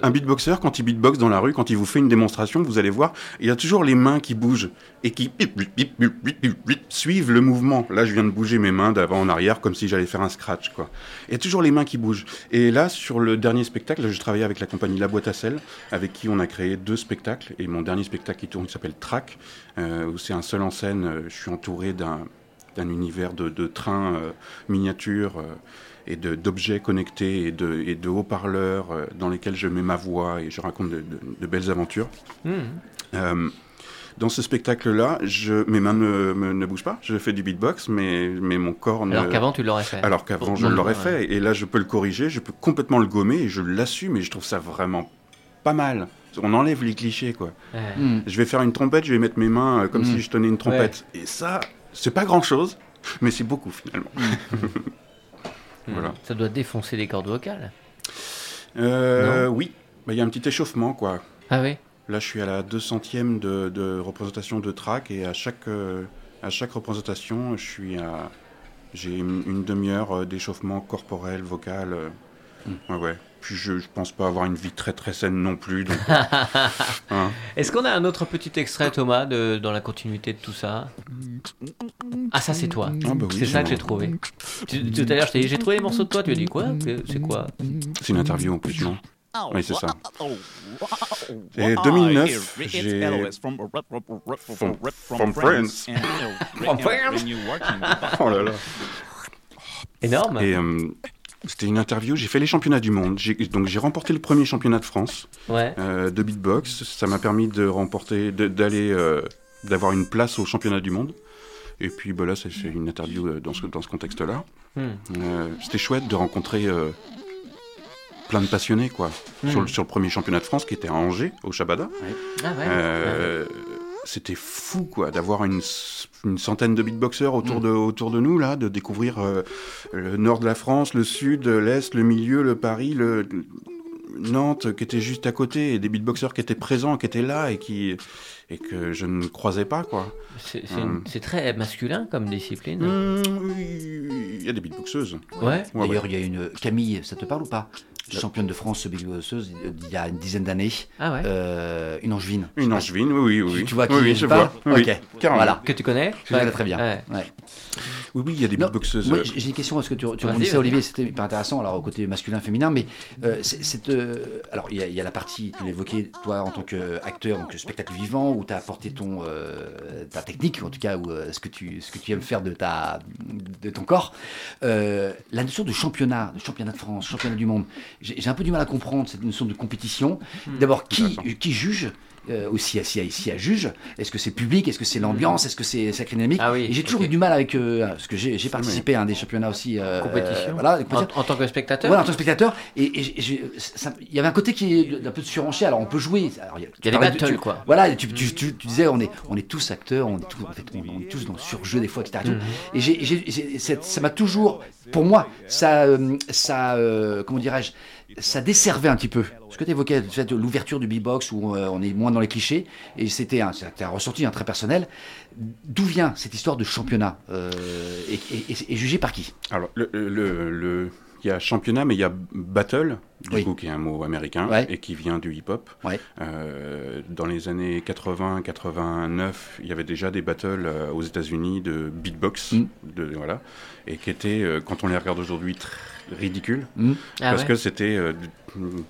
Un, beatboxer, quand il beatbox dans la rue, quand il vous fait une démonstration, vous allez voir, il y a toujours les mains qui bougent et qui suivent le mouvement. Là, je viens de bouger mes mains d'avant en arrière comme si j'allais faire un scratch. Quoi. Il y a toujours les mains qui bougent. Et là, sur le dernier spectacle, je travaillais avec la compagnie La Boîte à Sel, avec qui on a créé deux spectacles. Et mon dernier spectacle qui tourne, qui s'appelle Track, euh, où c'est un seul en scène. Je suis entouré d'un univers de, de trains euh, miniatures. Euh, et d'objets connectés et de, et de haut-parleurs euh, dans lesquels je mets ma voix et je raconte de, belles aventures. Mmh. Euh, dans ce spectacle-là, mes mains ne, ne, bougent pas. Je fais du beatbox, mais, mais mon corps ne... Alors qu'avant, tu l'aurais fait. Alors qu'avant, je l'aurais fait. Et là, je peux le corriger, je peux complètement le gommer et je l'assume et je trouve ça vraiment pas mal. On enlève les clichés, quoi. Mmh. Je vais faire une trompette, je vais mettre mes mains euh, comme mmh. si je tenais une trompette. Et ça, c'est pas grand-chose, mais c'est beaucoup finalement. Hmm. Ça doit défoncer les cordes vocales. Euh, oui, bah, il y a un petit échauffement, quoi. Ah oui Là, je suis à la 200e de, de représentation de track et à chaque, euh, à chaque représentation, je suis à. J'ai une, demi-heure euh, d'échauffement corporel, vocal. Ouais, ouais. Puis je, ne pense pas avoir une vie très très saine non plus. Hein. Est-ce qu'on a un autre petit extrait, Thomas, de, dans la continuité de tout ça? Ah, ça c'est toi. Ah, bah c'est ça que j'ai trouvé. tout à l'heure, je t'ai dit, j'ai trouvé les morceaux de toi. Tu as dit quoi? C'est quoi? C'est une interview en plus, non? Oui, c'est ça. Et 2009, j'ai... From, from France. From France Oh là là. Énorme. Et euh, c'était une interview. J'ai fait les championnats du monde. Donc j'ai remporté le premier championnat de France euh, de beatbox. Ça m'a permis de remporter, d'aller, euh, d'avoir une place au championnat du monde. Et puis bah, là, c'est une interview euh, dans ce, dans ce contexte-là. Hmm. C'était chouette de rencontrer plein de passionnés, quoi. Hmm. Sur, le, sur, le, premier championnat de France qui était à Angers, au Shabada. Ah c'était fou, quoi, d'avoir une, une, centaine de beatboxers autour, mm. de, autour de nous, là, de découvrir euh, le nord de la France, le sud, l'est, le milieu, le Paris, le, Nantes qui était juste à côté, et des beatboxers qui étaient présents, qui étaient là et qui et que je ne croisais pas quoi. C'est euh. très masculin comme discipline. Mmh, il y a des beatboxeuses. Ouais. D'ailleurs, il y a une Camille, ça te parle ou pas? Championne de France beatboxeuse il y a une dizaine d'années. Ah ouais. Euh, une angevine. Une angevine, oui, oui. Tu, vois qui oui, je vois. Ok. Voilà. Que tu connais Je connais très bien. Ouais. Oui, oui, il y a des beatboxeuses. Moi, j'ai une question parce que tu, tu ça, Olivier, c'était hyper intéressant. Alors, au côté masculin, féminin, mais euh, c'est, euh, alors il y, a la partie que tu évoquais, toi, en tant qu'acteur, donc spectacle vivant, où tu as apporté ton, ta technique, en tout cas, ou ce, que tu, ce que tu aimes faire de, ta, de ton corps. la notion de championnat, de championnat de France, championnat du monde, j'ai un peu du mal à comprendre cette notion de compétition. Hmm. D'abord, qui, qui juge euh, aussi si, à juge Est-ce que c'est public? Est-ce que c'est l'ambiance? Est-ce que c'est sacré dynamique? Ah oui, J'ai toujours eu du mal avec euh, parce que j'ai participé à un des championnats aussi. Euh, compétition. voilà, en, tant que spectateur? Voilà, en tant que spectateur. Et il y avait un côté qui est un peu de surenchère. Alors on peut jouer. il y a, des battles quoi. Voilà, tu, tu, disais on est on est tous acteurs, on est tous en fait on, est tous dans le surjeu des fois, etc. Et j'ai ça m'a toujours, pour moi, ça ça comment dirais-je ça desservait un petit peu. Ce que tu évoquais, l'ouverture du beatbox où euh, on est moins dans les clichés, et c'était un, un ressorti un très personnel. D'où vient cette histoire de championnat euh, et, jugé par qui? Alors, le, il y a championnat, mais il y a battle, du coup, qui est un mot américain et qui vient du hip-hop. Euh, dans les années 80-89, il y avait déjà des battles euh, aux États-Unis de beatbox, mm. de, voilà, et qui étaient, euh, quand on les regarde aujourd'hui, ridicules, mm. ah parce que c'était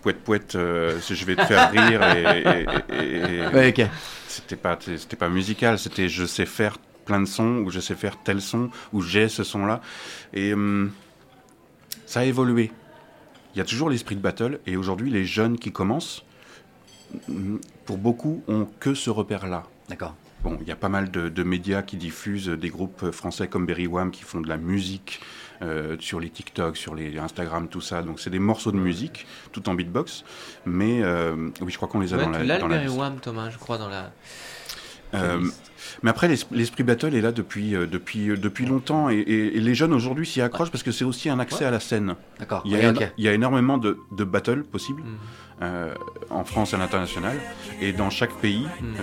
poète poète, je vais te faire rire et, et, c'était pas, c'était pas musical, c'était je sais faire plein de sons ou je sais faire tel son ou j'ai ce son là et hum, ça a évolué. Il y a toujours l'esprit de battle, et aujourd'hui, les jeunes qui commencent, pour beaucoup, ont que ce repère-là. D'accord. Bon, il y a pas mal de, médias qui diffusent des groupes français comme Berry Wham qui font de la musique euh, sur les TikTok, sur les Instagram, tout ça. Donc c'est des morceaux de musique, tout en beatbox. Mais euh, oui, je crois qu'on les a dans la. Tu Berry Wham, Thomas, je crois, dans la. Euh, mais après, l'esprit battle est là depuis, euh, depuis, euh, depuis longtemps et, les jeunes aujourd'hui s'y accrochent parce que c'est aussi un accès à la scène. D'accord. Il, il, y a énormément de, de battles possibles mm. en France et à l'international. Et dans chaque pays, mm.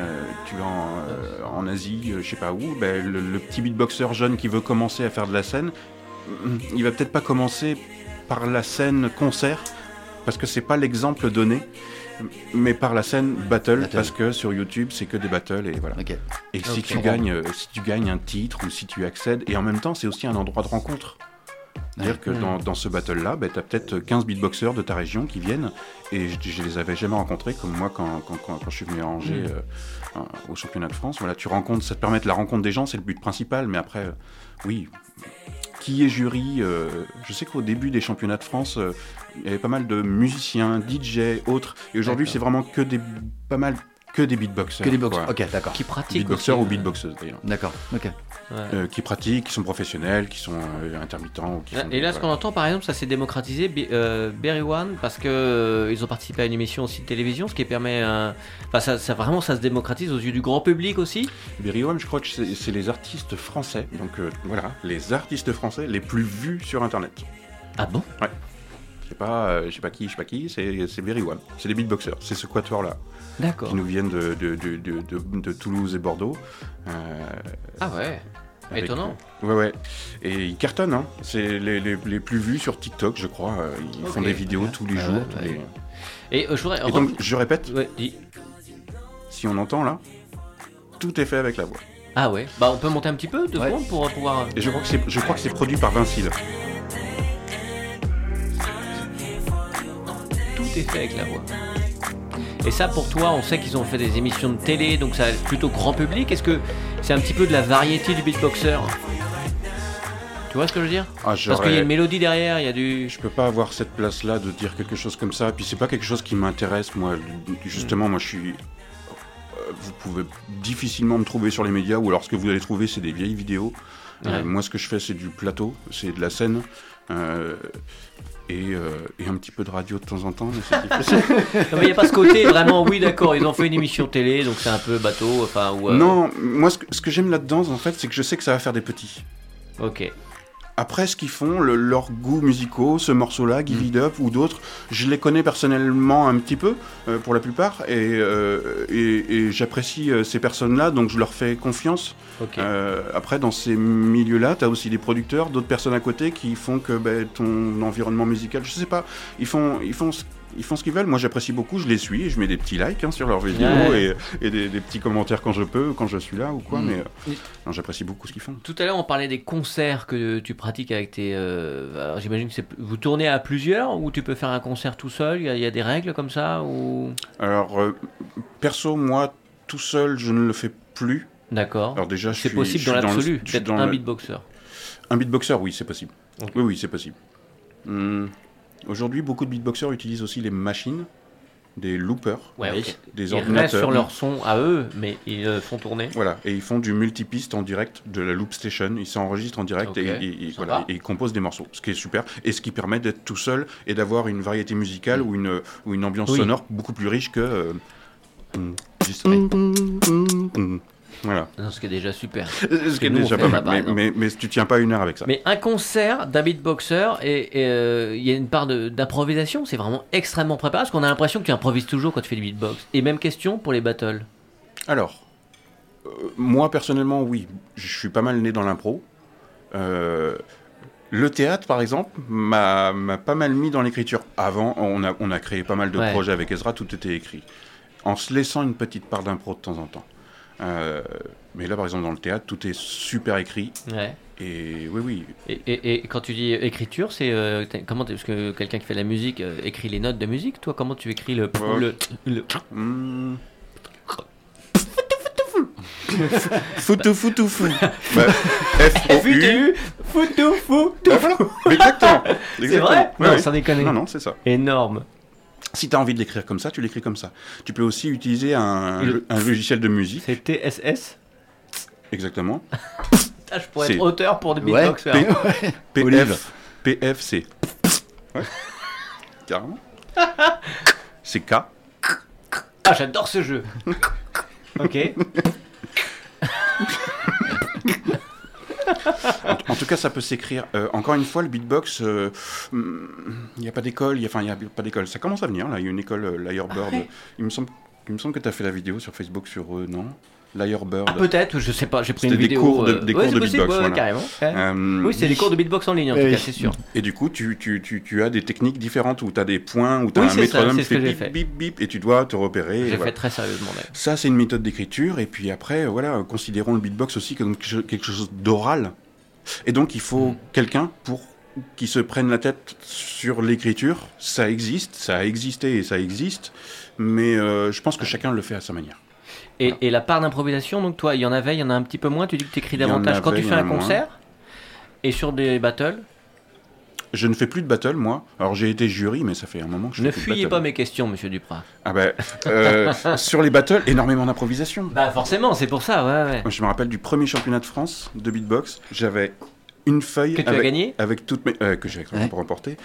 tu en, en Asie, je sais pas où, ben, le, le, petit beatboxer jeune qui veut commencer à faire de la scène, il va peut-être pas commencer par la scène concert parce que c'est pas l'exemple donné mais par la scène battle, parce que sur YouTube c'est que des battles et voilà. Et si tu gagnes, euh, si tu gagnes un titre ou si tu accèdes, et en même temps c'est aussi un endroit de rencontre. C'est-à-dire que dans, dans, ce battle-là, bah, tu as peut-être 15 beatboxers de ta région qui viennent, et je, je les avais jamais rencontrés, comme moi quand, quand, quand, je suis venu à Angers mm. euh, au championnat de France. Voilà, tu rencontres, ça te permet de la rencontre des gens, c'est le but principal, mais après, euh, oui, qui est jury. Euh, je sais qu'au début des championnats de France, euh, il y avait pas mal de musiciens, DJ, autres. Et aujourd'hui, c'est vraiment que des pas mal que des beatboxers. Que des boxers. Ok, d'accord. Qui pratiquent. Beatboxers ou euh, beatboxeuses d'ailleurs. D'accord. Ok. Euh, qui pratiquent, qui sont professionnels, qui sont euh, intermittents. Qui et là, ce qu'on entend, par exemple, ça s'est démocratisé, euh, Berry One, parce que ils ont participé à une émission aussi de télévision, ce qui permet, enfin, ça, ça, vraiment, ça se démocratise aux yeux du grand public aussi. Berry One, je crois que c'est les artistes français, donc voilà, les artistes français les plus vus sur Internet. Ah bon? Ouais. Je sais pas, je sais pas qui, je sais pas qui, c'est Berry One. C'est des beatboxers, c'est ce quatuor là. Qui nous viennent de, de, de, de Toulouse et Bordeaux. ah ouais. Étonnant. Ouais, ouais. Et ils cartonnent, hein. C'est les, les, les, plus vus sur TikTok, je crois. Ils font des vidéos tous les jours. Et, euh, je voudrais... donc, je répète, si on entend là, tout est fait avec la voix. Ah ouais Bah, on peut monter un petit peu, deux secondes, pour pouvoir. Et je crois que c'est, je crois que c'est produit par Vinci. Tout est fait avec la voix. Et ça, pour toi, on sait qu'ils ont fait des émissions de télé, donc ça plutôt grand public. Est-ce que c'est un petit peu de la variété du beatboxer tu vois ce que je veux dire ah, Parce qu'il y a une mélodie derrière, il y a du. Je peux pas avoir cette place-là de dire quelque chose comme ça. Puis c'est pas quelque chose qui m'intéresse, moi. Justement, moi, je suis. Euh, vous pouvez difficilement me trouver sur les médias, ou alors ce que vous allez trouver, c'est des vieilles vidéos. Euh, moi, ce que je fais, c'est du plateau, c'est de la scène. Euh, euh, et, un petit peu de radio de temps en temps. Mais il n'y a pas ce côté vraiment, oui, d'accord, ils ont fait une émission télé, donc c'est un peu bateau. Enfin, euh, Non, moi, ce que, ce que j'aime là-dedans, en fait, c'est que je sais que ça va faire des petits. Ok. Après, ce qu'ils font, le, leurs goûts musicaux, ce morceau-là, Give mm. It Up ou d'autres, je les connais personnellement un petit peu, euh, pour la plupart, et, euh, et, j'apprécie euh, ces personnes-là, donc je leur fais confiance. après, dans ces milieux-là, tu as aussi des producteurs, d'autres personnes à côté qui font que ben, ton environnement musical, je sais pas, ils font, ils font ils font ce qu'ils veulent. Moi, j'apprécie beaucoup, je les suis, je mets des petits likes hein, sur leurs vidéos et, des, petits commentaires quand je peux, quand je suis là ou quoi. Mm. Mais euh, j'apprécie beaucoup ce qu'ils font. Tout à l'heure, on parlait des concerts que tu pratiques avec tes. Euh, j'imagine que vous tournez à plusieurs ou tu peux faire un concert tout seul? Il y, a des règles comme ça ou? Alors, euh, perso, moi, tout seul, je ne le fais plus. D'accord. Alors déjà, c'est possible dans l'absolu. Peut-être un beatboxer. Un beatboxer, oui, c'est possible. Oui, oui, c'est possible. Hmm. Aujourd'hui, beaucoup de beatboxers utilisent aussi les machines, des loopers, des ordinateurs. Ils sur leur son à eux, mais ils font tourner. Voilà, et ils font du multipiste en direct de la loop station. Ils s'enregistrent en direct et, ils composent des morceaux, ce qui est super et ce qui permet d'être tout seul et d'avoir une variété musicale ou, une, ou une ambiance sonore beaucoup plus riche que. Euh, juste... Voilà. ce qui est déjà super. ce qui est déjà pas mal. Mais, mais, tu tiens pas une heure avec ça. Mais un concert d'un beatboxer, et euh, il y a une part d'improvisation, c'est vraiment extrêmement préparé, parce qu'on a l'impression que tu improvises toujours quand tu fais du beatbox. Et même question pour les battles. Alors, euh, moi personnellement, oui, je suis pas mal né dans l'impro. Euh, Le théâtre, par exemple, m'a pas mal mis dans l'écriture. Avant, on a, on a créé pas mal de projets avec Ezra, tout était écrit. En se laissant une petite part d'impro de temps en temps. Euh, mais là, par exemple, dans le théâtre, tout est super écrit. Ouais. Et oui, oui. Et, et, et quand tu dis écriture, c'est euh, comment Parce que quelqu'un qui fait de la musique euh, écrit les notes de musique. Toi, comment tu écris le le, le... Mmh. Foutou foutou fou. Bah, F O U foutou foutou. Exactement. C'est vrai? Non, sans déconner. Non, non, c'est ça. Énorme. Si tu as envie de l'écrire comme ça, tu l'écris comme ça. Tu peux aussi utiliser un, un logiciel de musique. C'est TSS Exactement. Ah, je pourrais être auteur pour des beatbox. Ouais, PF, PFC. Ouais. Carrément. C'est K. Ah, j'adore ce jeu. ok. En, tout cas, ça peut s'écrire. Euh, encore une fois, le beatbox, il euh, n'y a pas d'école. Enfin, il n'y a pas d'école. Ça commence à venir, là. Il y a une école, euh. Ah il, me semble, il me semble que tu as fait la vidéo sur Facebook sur eux, non? Lyrebird. Ah, peut-être, je sais pas, j'ai pris une vidéo. Des cours de, des cours de beatbox. Ouais, carrément. oui, c'est des cours de beatbox en ligne, en tout cas, c'est sûr. Et du coup, tu, tu, tu, tu, as des techniques différentes où tu as des points, où tu as un métronome qui fait bip, bip, bip, et tu dois te repérer. J'ai fait très sérieusement. Ça, c'est une méthode d'écriture. Et puis après, voilà, considérons le beatbox aussi comme quelque chose d'oral. Et donc, il faut mm. quelqu'un pour qui se prenne la tête sur l'écriture. Ça existe, ça a existé et ça existe. Mais euh, je pense que chacun le fait à sa manière. Et, la part d'improvisation, donc toi, il y en avait, il y en a un petit peu moins. Tu dis que tu écris davantage quand tu fais un concert et sur des battles je ne fais plus de battle, moi. Alors j'ai été jury, mais ça fait un moment que je ne fais fuyez pas mes questions, monsieur Duprat. Ah ben, euh, sur les battles, énormément d'improvisation. Bah forcément, c'est pour ça, ouais, ouais. Je me rappelle du premier championnat de France de beatbox. J'avais une feuille que tu avec, as gagné avec toutes mes euh, que j'ai ouais. remporté.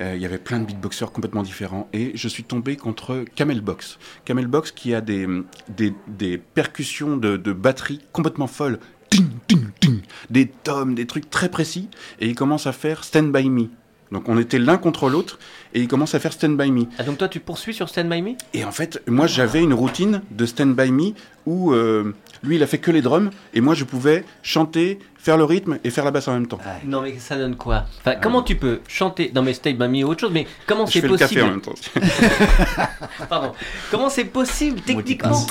Euh, il y avait plein de beatboxers complètement différents et je suis tombé contre Camelbox. Camelbox qui a des, des, des percussions de, de batterie complètement folles. Ting, ting, ting, des tomes, des trucs très précis et il commence à faire Stand By Me. Donc on était l'un contre l'autre et il commence à faire Stand By Me. Ah donc toi tu poursuis sur Stand By Me? Et en fait, moi j'avais une routine de Stand By Me où euh, lui il a fait que les drums et moi je pouvais chanter, faire le rythme et faire la basse en même temps. Non mais ça donne quoi? Enfin, Comment tu peux chanter? Non mais By Me ou autre chose, mais comment c'est possible Je fais le café en même temps. Pardon. Comment c'est possible techniquement?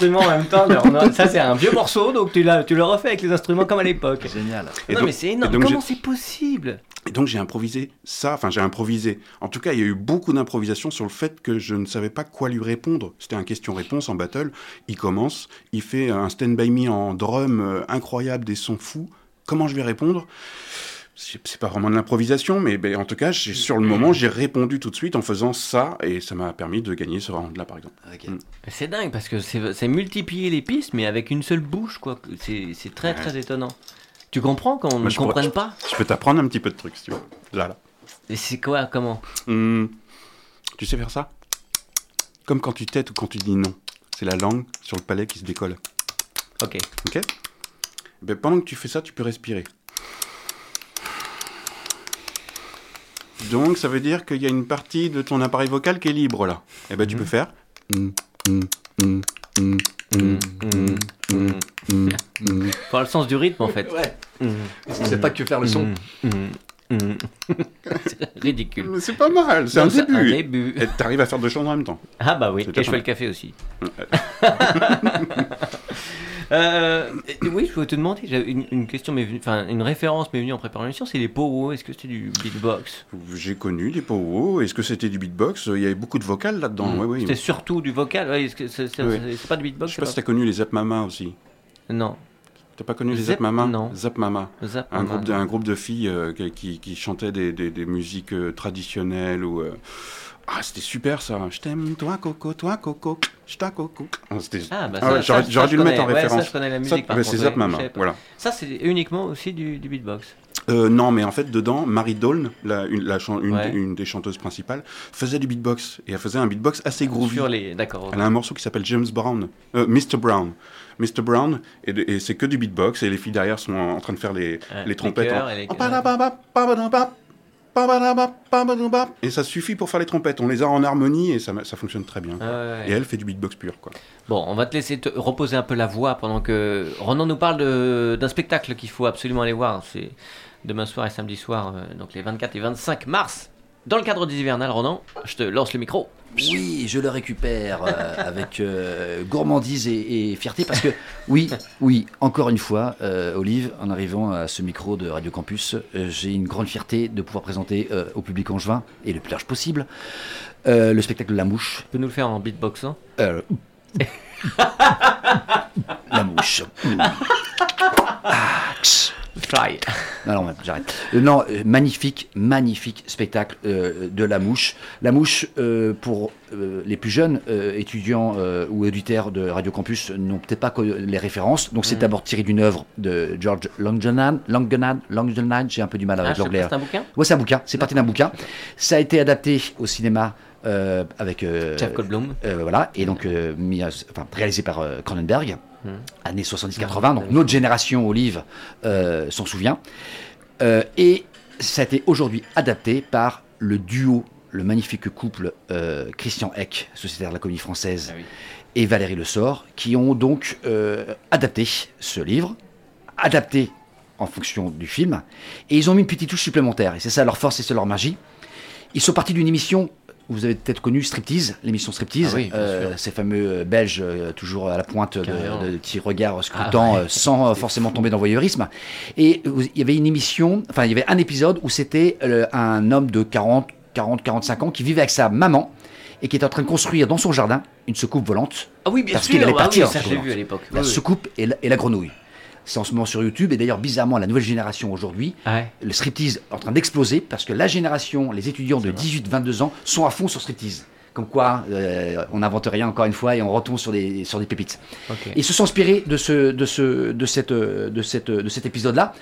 Instruments en même temps. ça, c'est un vieux morceau, donc tu, tu le refais avec les instruments comme à l'époque. Génial. non, mais c'est énorme. Comment c'est possible? Et donc j'ai improvisé ça, enfin j'ai improvisé. En tout cas, il y a eu beaucoup d'improvisation sur le fait que je ne savais pas quoi lui répondre. C'était un question-réponse en battle. Il commence, il fait un stand by me en drum euh, incroyable, des sons fous. Comment je vais répondre? C'est pas vraiment de l'improvisation, mais ben, en tout cas, sur le moment, j'ai répondu tout de suite en faisant ça, et ça m'a permis de gagner ce round-là, par exemple. Mm. C'est dingue, parce que c'est multiplier les pistes, mais avec une seule bouche, quoi. C'est très, très étonnant. Tu comprends qu'on ne comprenne pas? Je peux t'apprendre un petit peu de trucs, si tu veux. Là, là. Et c'est quoi Comment? Hmm. Tu sais faire ça? Comme quand tu têtes ou quand tu dis non. C'est la langue sur le palais qui se décolle. Ok. Ok? Ben, Pendant que tu fais ça, tu peux respirer. Donc ça veut dire qu'il y a une partie de ton appareil vocal qui est libre là. Et eh ben tu peux faire. Pour le sens du rythme en fait. Ouais. C'est pas que faire le son. c'est ridicule. C'est pas mal, c'est un, début. Et t'arrives à faire deux choses en même temps. Ah bah oui, et je fais le café aussi. Euh, oui, je voulais te demander, une, question, mais enfin une référence m'est venue en préparant l'émission, c'est les powo. Est-ce que c'était du beatbox? J'ai connu des powo. Est-ce que c'était du beatbox? Il y avait beaucoup de vocal là-dedans. Hmm. c'était surtout du vocal. c'est, pas du beatbox Je sais pas si t'as connu les Zap Mama aussi. Non. T'as pas connu les Zap Mama? Non. Zap Mama. un, Groupe de, un groupe de filles euh, qui, qui, chantaient des, des, musiques euh, traditionnelles ou Ah, c'était super ça. Je t'aime, toi, Coco, toi, Coco, je t'aime, Coco. Ah, ah bah ah j'aurais dû le mettre en référence. Ça, je connais la musique. C'est Zap Mama. Voilà. Ça, c'est uniquement aussi du, du beatbox. Euh, non, mais en fait, dedans, Marie Doln, la, une, la une, des chanteuses principales, faisait du beatbox. Et elle faisait un beatbox assez groovy. Sur les... D'accord. Elle a un morceau qui s'appelle James Brown. Euh, Mr. Brown. Mr. Brown, et, et c'est que du beatbox. Et les filles derrière sont en, train de faire les, les trompettes. Les et ça suffit pour faire les trompettes. On les a en harmonie et ça, ça fonctionne très bien. Ah et elle fait du beatbox pur. Quoi. Bon, on va te laisser te reposer un peu la voix pendant que Ronan nous parle d'un spectacle qu'il faut absolument aller voir. C'est demain soir et samedi soir, euh, donc les 24 et 25 mars. Dans le cadre des hivernales, Ronan, je te lance le micro. Oui, je le récupère euh, avec euh, gourmandise et, fierté parce que, oui, oui, encore une fois, Olive, en arrivant à ce micro de Radio Campus, j'ai une grande fierté de pouvoir présenter au public angevin et le plus large possible le spectacle La Mouche. Tu peux nous le faire en beatbox hein? La Mouche. Ah, Fly. Non, non, j'arrête. Euh, non, euh, magnifique, magnifique spectacle euh, de La Mouche. La Mouche, pour les plus jeunes étudiants ou auditeurs de Radio Campus, n'ont peut-être pas les références. Donc, c'est mm. d'abord tiré d'une œuvre de George Langrennan. Langrennan, j'ai un peu du mal avec ah, l'anglais. C'est un bouquin? Oui, c'est un bouquin. C'est parti d'un bouquin. Ça a été adapté au cinéma. Avec Jeff Goldblum. voilà, et donc enfin, réalisé par Cronenberg. Mmh. années 70-80, donc notre génération Olive euh, s'en souvient. Euh, et ça a été aujourd'hui adapté par le duo, le magnifique couple euh, Christian Eck, sociétaire de la comédie française, ah et Valérie Le Sort, qui ont donc adapté ce livre, adapté en fonction du film, et ils ont mis une petite touche supplémentaire, et c'est ça leur force et c'est leur magie. Ils sont partis d'une émission vous avez peut-être connu Striptease, l'émission Striptease, ah euh, ces fameux euh, Belges euh, toujours à la pointe de, de, petits regards scrutants ah sans forcément tomber dans le voyeurisme. Et il y avait une émission, enfin il y avait un épisode où c'était un homme de 40, 40, 45 ans qui vivait avec sa maman et qui était en train de construire dans son jardin une soucoupe volante. Ah oui, bien parce qu'il allait ah partir. ça, vu à l'époque. La soucoupe et la grenouille. C'est en ce moment sur YouTube. Et d'ailleurs, bizarrement, la nouvelle génération aujourd'hui, le striptease est en train d'exploser parce que la génération, les étudiants de 18-22 ans sont à fond sur striptease. Comme quoi, euh, on n'invente rien encore une fois et on retombe sur des, sur des pépites. Ils se sont inspirés de, ce, de, ce, de, cette, de, cette, de cet épisode-là,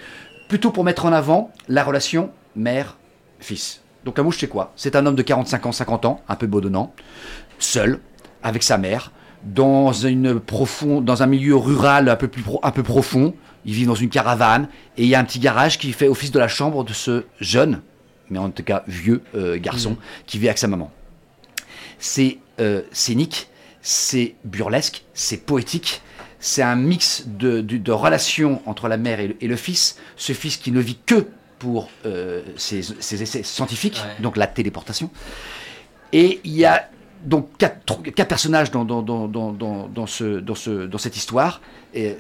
plutôt pour mettre en avant la relation mère-fils. Donc la mouche, c'est quoi? C'est un homme de 45 ans, 50 ans, un peu bedonnant, seul, avec sa mère, dans, une profonde, dans un milieu rural un peu, plus un peu profond. Il vit dans une caravane et il y a un petit garage qui fait office de la chambre de ce jeune, mais en tout cas vieux euh, garçon, mm. qui vit avec sa maman. C'est euh, scénique, c'est burlesque, c'est poétique, c'est un mix de, de, relations entre la mère et le, fils. Ce fils qui ne vit que pour euh, ses, essais scientifiques, donc la téléportation. Et il y a donc quatre, quatre personnages dans, dans, dans, dans, ce, dans, ce, dans cette histoire.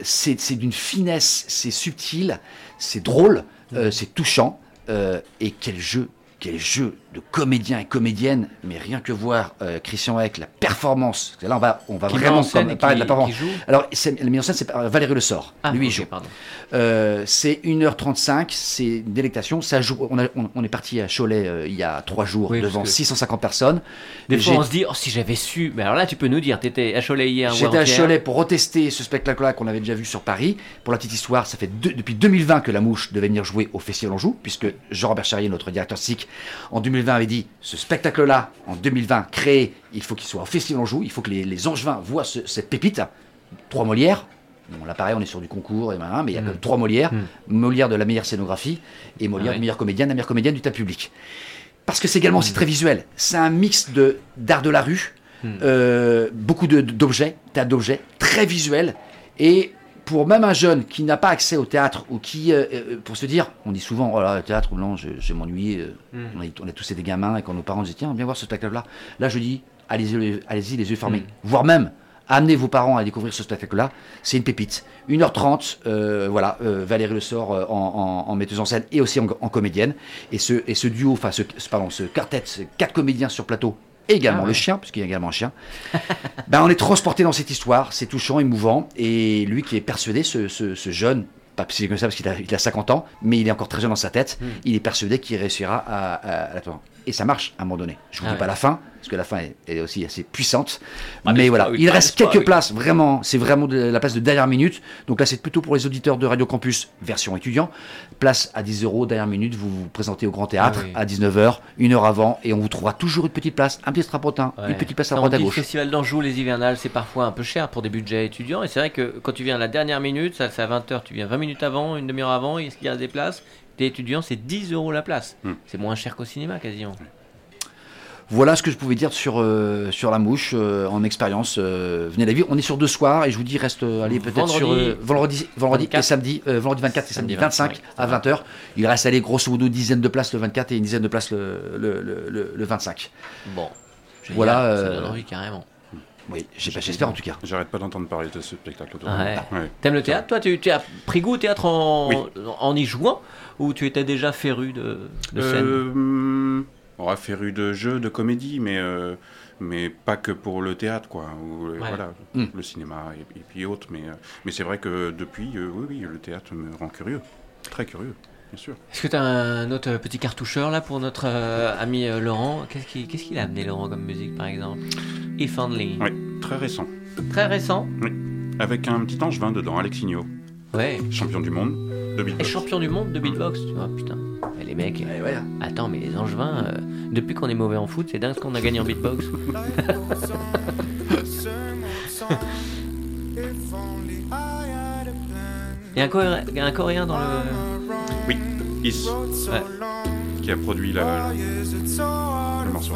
C'est d'une finesse, c'est subtil, c'est drôle, euh, c'est touchant. Euh, et quel jeu quel jeu de comédiens et comédiennes, mais rien que voir euh, Christian Eck, la performance, là on va, on va vraiment parler de la performance. Alors, la mise en scène, c'est Valérie Le Sort, ah, lui il joue. Euh, c'est 1h35, c'est une délectation. Ça joue, on, on, est parti à Cholet euh, il y a trois jours devant 650 personnes. Des fois on se dit, oh, si j'avais su, mais alors là tu peux nous dire, tu étais à Cholet hier J'étais à Cholet pour retester ce spectacle-là qu'on avait déjà vu sur Paris. Pour la petite histoire, ça fait depuis 2020 que La Mouche devait venir jouer au Festival Anjou, puisque Jean-Robert Charrier, notre directeur SIC, en 2020 avait dit ce spectacle-là, en 2020, créé, il faut qu'il soit au Festival Anjou, il faut que les, les Angevins voient cette pépite. Trois Molières. Bon, là, pareil, on est sur du concours, et mais il y a mm. trois Molières. Mm. Molière de la meilleure scénographie et Molière de meilleure comédienne, la meilleure comédienne du tas public. Parce que c'est également aussi mm. très visuel. C'est un mix de d'art de la rue, euh, beaucoup d'objets, tas d'objets, très visuel. Et pour même un jeune qui n'a pas accès au théâtre ou qui, euh, euh, pour se dire, on dit souvent, oh là, le théâtre, non, je, je m'ennuie, euh, mm. on, a, tous été gamins et quand nos parents disaient, tiens, viens voir ce spectacle-là. Là, je dis, allez-y, allez-y les yeux fermés. Mm. Voire même, amenez vos parents à découvrir ce spectacle-là. C'est une pépite. 1h30, voilà, Valérie Le Sort en, en, metteuse en scène et aussi en, comédienne. Et ce, et ce duo, enfin, ce, pardon, ce quartet, quatre comédiens sur plateau également ah le chien, puisqu'il y a également un chien. ben, on est transporté dans cette histoire, c'est touchant, émouvant, et lui qui est persuadé, ce, ce, jeune, pas comme ça parce qu'il a, il a, 50 ans, mais il est encore très jeune dans sa tête, hmm. il est persuadé qu'il réussira à, à, et ça marche à un moment donné. Je vous ah dis pas la fin, parce que la fin est, aussi assez puissante. Ah, mais voilà, il reste quelques places, vraiment, c'est vraiment la place de dernière minute. Donc là, c'est plutôt pour les auditeurs de Radio Campus, version étudiant. Place à 10 euros, dernière minute, vous vous présentez au Grand Théâtre ah à 19h, une heure avant, et on vous trouvera toujours une petite place, un petit strapotin, une petite place à droite à gauche. Le festival d'Anjou, les hivernales, c'est parfois un peu cher pour des budgets étudiants, et c'est vrai que quand tu viens à la dernière minute, ça c'est à 20h, tu viens 20 minutes avant, une demi-heure avant, il y a des places? T'es étudiant, c'est 10 euros la place. Hmm. C'est moins cher qu'au cinéma quasiment. Voilà ce que je pouvais dire sur, euh, sur la mouche euh, en expérience. Euh, venez la vivre. On est sur deux soirs et je vous dis, reste allez peut-être sur vendredi, vendredi et samedi, vendredi 24 et samedi 25 à 20h. Il reste aller grosso modo une dizaine de places le 24 et une dizaine de places le, le, le, 25. Bon, voilà. ça donne envie carrément. Oui, j'espère en tout cas. J'arrête pas d'entendre parler de ce spectacle. T'aimes le théâtre Toi, tu, as pris goût au théâtre en, en y jouant? Ou tu étais déjà féru de, de scène aura féru de jeux, de comédie, mais, euh, mais pas que pour le théâtre, quoi. Ou, euh, voilà, hmm. le cinéma et, puis autres. Mais, euh, mais c'est vrai que depuis, oui, oui, le théâtre me rend curieux, très curieux. Bien sûr. Est-ce que tu as un autre petit cartoucheur là pour notre ami Laurent? Qu'est-ce qu'il qu a amené Laurent comme musique par exemple? If Only. Oui, très récent. Très récent? Oui. Avec un petit angevin dedans, Alexinho. Ouais. Champion du monde de beatbox. Et champion du monde de beatbox, tu vois, putain. les mecs. Attends, mais les angevins, euh, depuis qu'on est mauvais en foot, c'est dingue ce qu'on a gagné en beatbox. Il y a un, un, coréen dans le. Oui, Is. Ouais. Qui a produit la, le morceau.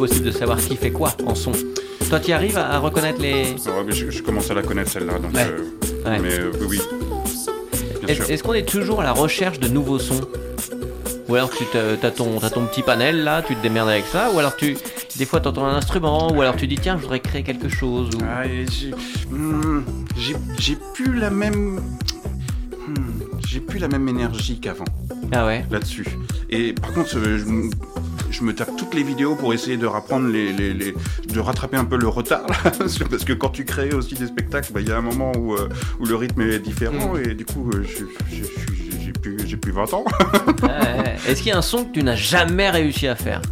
Impossible de savoir qui fait quoi en son. Toi, tu arrives à, reconnaître les. je, commence à la connaître celle-là, donc. Euh, mais euh, oui. Est-ce qu'on est toujours à la recherche de nouveaux sons? Ou alors tu as ton, as ton petit panel là, tu te démerdes avec ça Ou alors tu. Des fois, tu entends un instrument, ou alors tu dis tiens, je voudrais créer quelque chose. Ah, hmm, j'ai plus la même. Hmm, j'ai plus la même énergie qu'avant. Ah ouais Là-dessus. Et par contre, je, je me tape toutes les vidéos pour essayer de rapprendre les, de rattraper un peu le retard parce que quand tu crées aussi des spectacles, bah, il y a un moment où, euh, où le rythme est différent mm. et du coup, euh, j'ai plus, plus 20 ans. Est-ce qu'il y a un son que tu n'as jamais réussi à faire?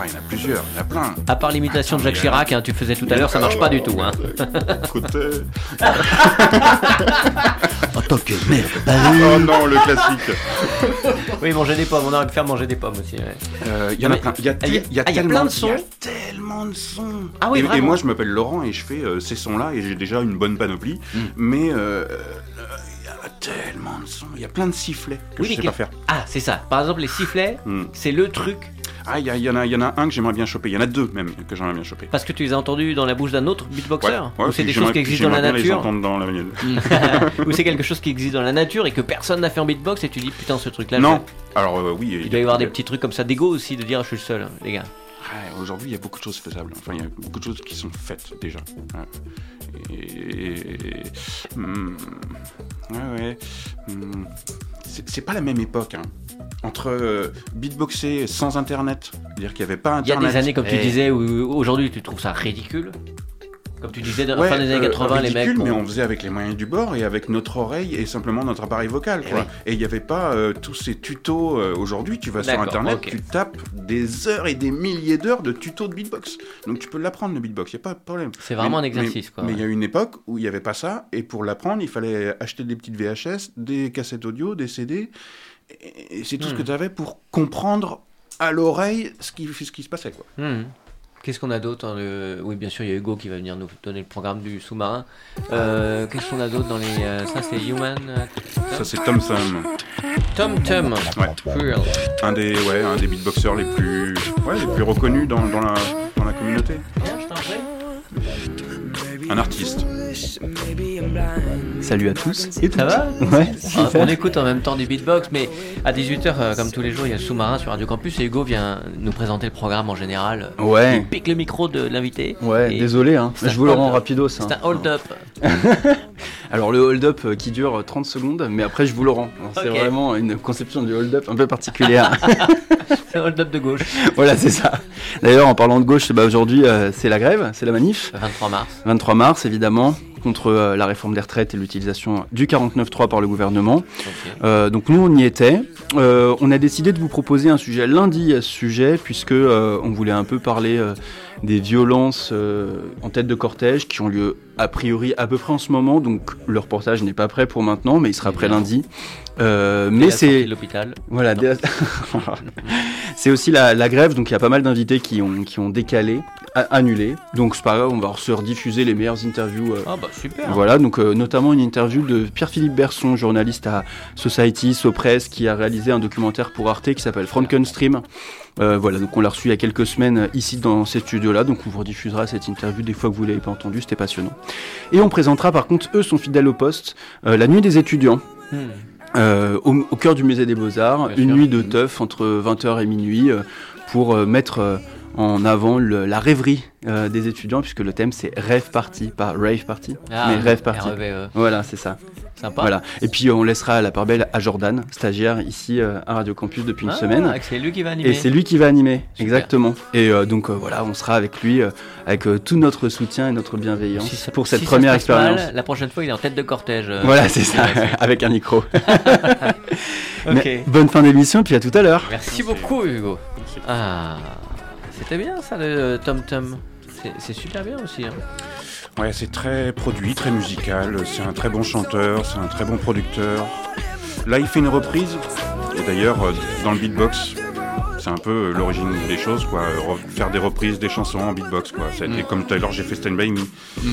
Ah, il y en a plusieurs, il y en a plein. À part l'imitation de Jacques Chirac, hein, tu faisais tout à l'heure, ça marche pas du tout. Hein. Écoutez. Tant que merde. Oh non, le classique. oui, manger des pommes, on aurait pu faire manger des pommes aussi. Euh, il y en a plein. Il y a, plein de sons. tellement de sons. Ah oui, et, moi, je m'appelle Laurent et je fais euh, ces sons-là et j'ai déjà une bonne panoplie. Mm. Mais euh, il y a tellement de sons. Il y a plein de sifflets que je sais pas faire. Ah, c'est ça. Par exemple, les sifflets, mm. c'est le truc ah, il y, en a, y en a un que j'aimerais bien choper. Il y en a deux même que j'aimerais bien choper. Parce que tu les as entendus dans la bouche d'un autre beatboxer Ou c'est des choses qui existent dans la nature dans la Ou c'est quelque chose qui existe dans la nature et que personne n'a fait en beatbox et tu dis putain ce truc là. Non. Alors euh, oui. Il, doit y avoir des petits trucs comme ça d'ego aussi de dire je suis le seul, les gars. Aujourd'hui, il y a beaucoup de choses faisables. Enfin, il y a beaucoup de choses qui sont faites déjà. Et... Hmm, ouais, ouais. Hmm, c'est pas la même époque. Hein entre euh, beatboxer sans internet, c'est-à-dire qu'il n'y avait pas internet. Il y a des années, comme tu disais, où aujourd'hui tu trouves ça ridicule. Comme tu disais, fin des années 80, les mecs. mais on faisait avec les moyens du bord et avec notre oreille et simplement notre appareil vocal. Quoi. Et il n'y avait pas euh, tous ces tutos. Euh, aujourd'hui, tu vas sur Internet, tu tapes des heures et des milliers d'heures de tutos de beatbox. Donc tu peux l'apprendre, le beatbox, il n'y a pas de problème. C'est vraiment un exercice. Mais il y a une époque où il n'y avait pas ça. Et pour l'apprendre, il fallait acheter des petites VHS, des cassettes audio, des CD. Et c'est tout ce que hmm. tu avais pour comprendre à l'oreille ce qui, ce qui se passait. Quoi. Hmm. Qu'est-ce qu'on a d'autre le... Oui, bien sûr, il y a Hugo qui va venir nous donner le programme du sous-marin. Euh, qu'est-ce qu'on a d'autre dans les. Euh, ça, c'est Human. Euh, ça, c'est Tom Thumb. Tom Thumb. Ouais. Un des, ouais, un des beatboxers les plus, ouais, les plus reconnus dans, dans, la, dans la communauté. Un artiste. Salut à tous. Et ça va Ouais. On, écoute en même temps du beatbox, mais à 18h, euh, comme tous les jours, il y a le sous-marin sur Radio Campus et Hugo vient nous présenter le programme en général. Ouais. Il pique le micro de l'invité. Ouais, désolé, hein. je vous le rends rapido ça. C'est un hold-up. Alors le hold-up qui dure 30 secondes, mais après je vous le rends. C'est vraiment une conception du hold-up un peu particulière. c'est un hold-up de gauche. voilà, c'est ça. D'ailleurs, en parlant de gauche, bah, aujourd'hui c'est la grève, c'est la manif. 23 mars. 23 mars, évidemment contre euh, la réforme des retraites et l'utilisation du 49.3 par le gouvernement. Euh, donc nous, on y était. Euh, on a décidé de vous proposer un sujet lundi à ce sujet, puisque on voulait un peu parler des violences en tête de cortège qui ont lieu a priori à peu près en ce moment. Donc le reportage n'est pas prêt pour maintenant, mais il sera prêt lundi. mais c'est l'hôpital. Voilà, c'est aussi la, la, grève, donc il y a pas mal d'invités qui ont, qui ont décalé annulé. Donc c'est pas grave, on va se rediffuser les meilleures interviews. Euh, ah bah super. Voilà, donc euh, notamment une interview de Pierre-Philippe Berson, journaliste à Society, Sopress, qui a réalisé un documentaire pour Arte qui s'appelle Frankenstream. Euh, voilà, donc on l'a reçu il y a quelques semaines ici dans ces studios-là, donc on vous rediffusera cette interview des fois que vous l'avez pas entendu, c'était passionnant. Et on présentera par contre, eux sont fidèles au poste, la nuit des étudiants. Hmm. au, cœur du musée des Beaux-Arts, une nuit de teuf entre 20h et minuit pour mettre en avant la rêverie euh, des étudiants, puisque le thème c'est rêve party, pas rave party, ah, mais rêve party. Voilà, c'est ça. Sympa. Voilà. Et puis on laissera la part belle à Jordan, stagiaire ici euh, à Radio Campus depuis une ah, semaine. C'est lui qui va animer. Et c'est lui qui va animer, exactement. Et euh, donc voilà, on sera avec lui, avec tout notre soutien et notre bienveillance pour cette première expérience. la prochaine fois, il est en tête de cortège. voilà, c'est ça, avec un micro. bonne fin d'émission, puis à tout à l'heure. Merci beaucoup, Hugo. Ah. C'était bien ça, le Tom Tom. C'est super bien aussi. Hein. Ouais, c'est très produit, très musical. C'est un très bon chanteur, c'est un très bon producteur. Là, il fait une reprise. Et d'ailleurs, euh, dans le beatbox, c'est un peu l'origine des choses, quoi. Faire des reprises des chansons en beatbox, quoi. Ça mm. comme tout à l'heure, j'ai fait Stand By Me. Mm.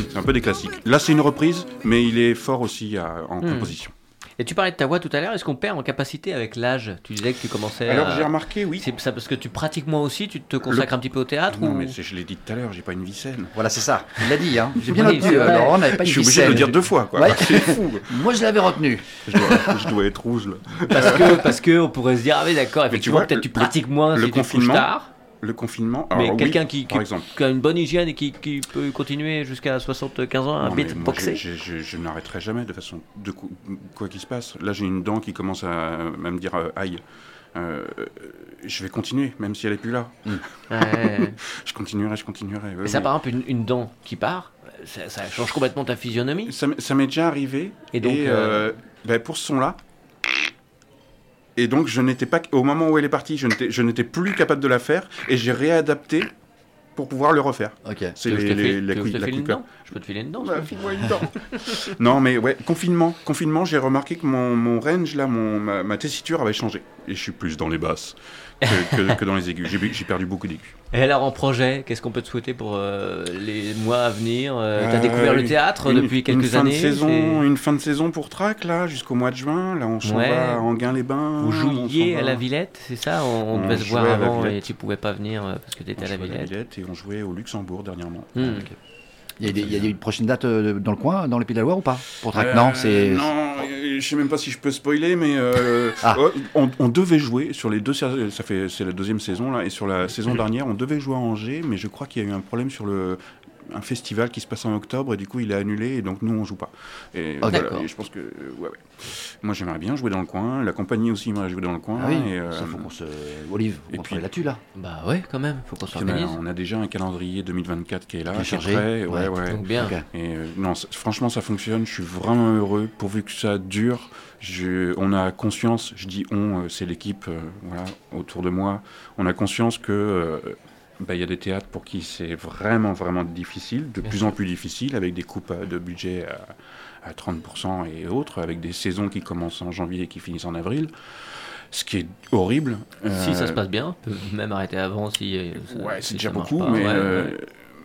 C'est un peu des classiques. Là, c'est une reprise, mais il est fort aussi en mm. composition. Et tu parlais de ta voix tout à l'heure, est-ce qu'on perd en capacité avec l'âge? Tu disais que tu commençais Alors j'ai remarqué, oui. C'est ça parce que tu pratiques moins aussi, tu te consacres un petit peu au théâtre Non, mais je l'ai dit tout à l'heure, j'ai pas une vie saine. Voilà, c'est ça. Il l'a dit, hein. J'ai bien entendu. Alors on n'avait pas une Je suis obligé de le dire deux fois, quoi. c'est fou. Moi je l'avais retenu. Je dois, être rouge, là. Parce que, parce que on pourrait se dire, ah oui, d'accord, effectivement, peut-être tu pratiques moins le si confinement, tu tard le confinement. Mais quelqu'un qui, qui, a une bonne hygiène et qui, qui peut continuer jusqu'à 75 ans à beatboxer je, je, je n'arrêterai jamais de façon de quoi qu'il se passe. Là, j'ai une dent qui commence à, me dire euh, aïe. Euh, je vais continuer, même si elle est plus là. Hmm. je continuerai, je continuerai. Mais ça, par exemple, une, dent qui part, ça, change complètement ta physionomie. Ça, m'est déjà arrivé. Et donc, euh, ben, pour ce son-là, et donc, je n'étais pas, au moment où elle est partie, je n'étais plus capable de la faire et j'ai réadapté pour pouvoir le refaire. Ok. C'est les, les, les, Je peux te filer une dent. Bah, une dent. non, mais ouais, confinement. Confinement, j'ai remarqué que mon, mon range, là, mon, ma, tessiture avait changé. Et je suis plus dans les basses que, que, dans les aigus. J'ai perdu beaucoup d'aigus. Et alors en projet, qu'est-ce qu'on peut te souhaiter pour euh, les mois à venir euh, Tu as découvert le théâtre depuis quelques une fin années de saison, Une fin de saison pour Trac, là, jusqu'au mois de juin. Là, on s'en va à Anguin-les-bains. Vous jouiez à la Villette, c'est ça On, devait se voir avant et tu pouvais pas venir euh, parce que tu étais à la Villette. Et on jouait au Luxembourg dernièrement. Hmm. Il y, a des, il y, a une prochaine date dans le coin, dans les Pays de la Loire ou pas Pour Trac Non, c'est. Non, je sais même pas si je peux spoiler, mais ah. on, on, devait jouer sur les deux. Ça fait, c'est la deuxième saison là, et sur la saison dernière, on devait jouer à Angers, mais je crois qu'il y a eu un problème sur le un festival qui se passe en octobre et du coup il est annulé et donc nous on joue pas. Et, oh, je pense que ouais, ouais. moi j'aimerais bien jouer dans le coin, la compagnie aussi aimerait jouer dans le coin. Ah oui, et, ça faut qu'on se Olive, et puis là-dessus là. Bah ouais quand même, faut qu'on s'organise. On, a déjà un calendrier 2024 qui est là, qui est chargé. Ouais, ouais. Donc bien. Et euh, non, franchement ça fonctionne, je suis vraiment heureux pourvu que ça dure. Je, on a conscience, je dis on, euh, c'est l'équipe euh, voilà, autour de moi, on a conscience que bah, il y a des théâtres pour qui c'est vraiment, vraiment difficile, de plus en plus difficile, avec des coupes euh, de budget à, 30% et autres, avec des saisons qui commencent en janvier et qui finissent en avril. Ce qui est horrible. Si ça se passe bien, peut même arrêter avant si. Euh, ouais, c'est déjà beaucoup, mais. Euh,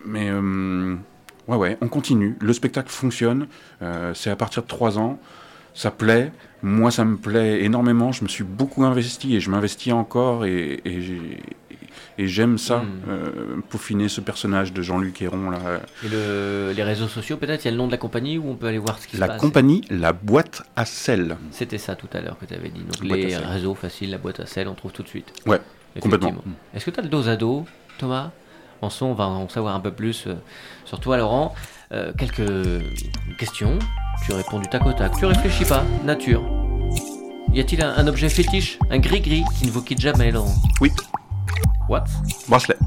mais ouais, ouais, on continue. Le spectacle fonctionne. c'est à partir de 3 ans. Ça plaît. Moi, ça me plaît énormément. Je me suis beaucoup investi et je m'investis encore. Et, et j'aime ça, hmm. euh, peaufiner ce personnage de Jean-Luc Héron. Là. Et les réseaux sociaux, peut-être Il y a le nom de la compagnie où on peut aller voir ce qui se passe La compagnie, la boîte à sel. C'était ça tout à l'heure que tu avais dit. Donc les réseaux faciles, la boîte à sel, on trouve tout de suite. Ouais, complètement. Est-ce que tu as le dos à dos, Thomas? En son, on va en savoir un peu plus euh, sur toi, Laurent. quelques questions. Tu réponds du tac au tac. Tu réfléchis pas. Nature. Y a-t-il un, objet fétiche, un gris-gris qui ne vous quitte jamais, Laurent? Oui. What? Bracelet.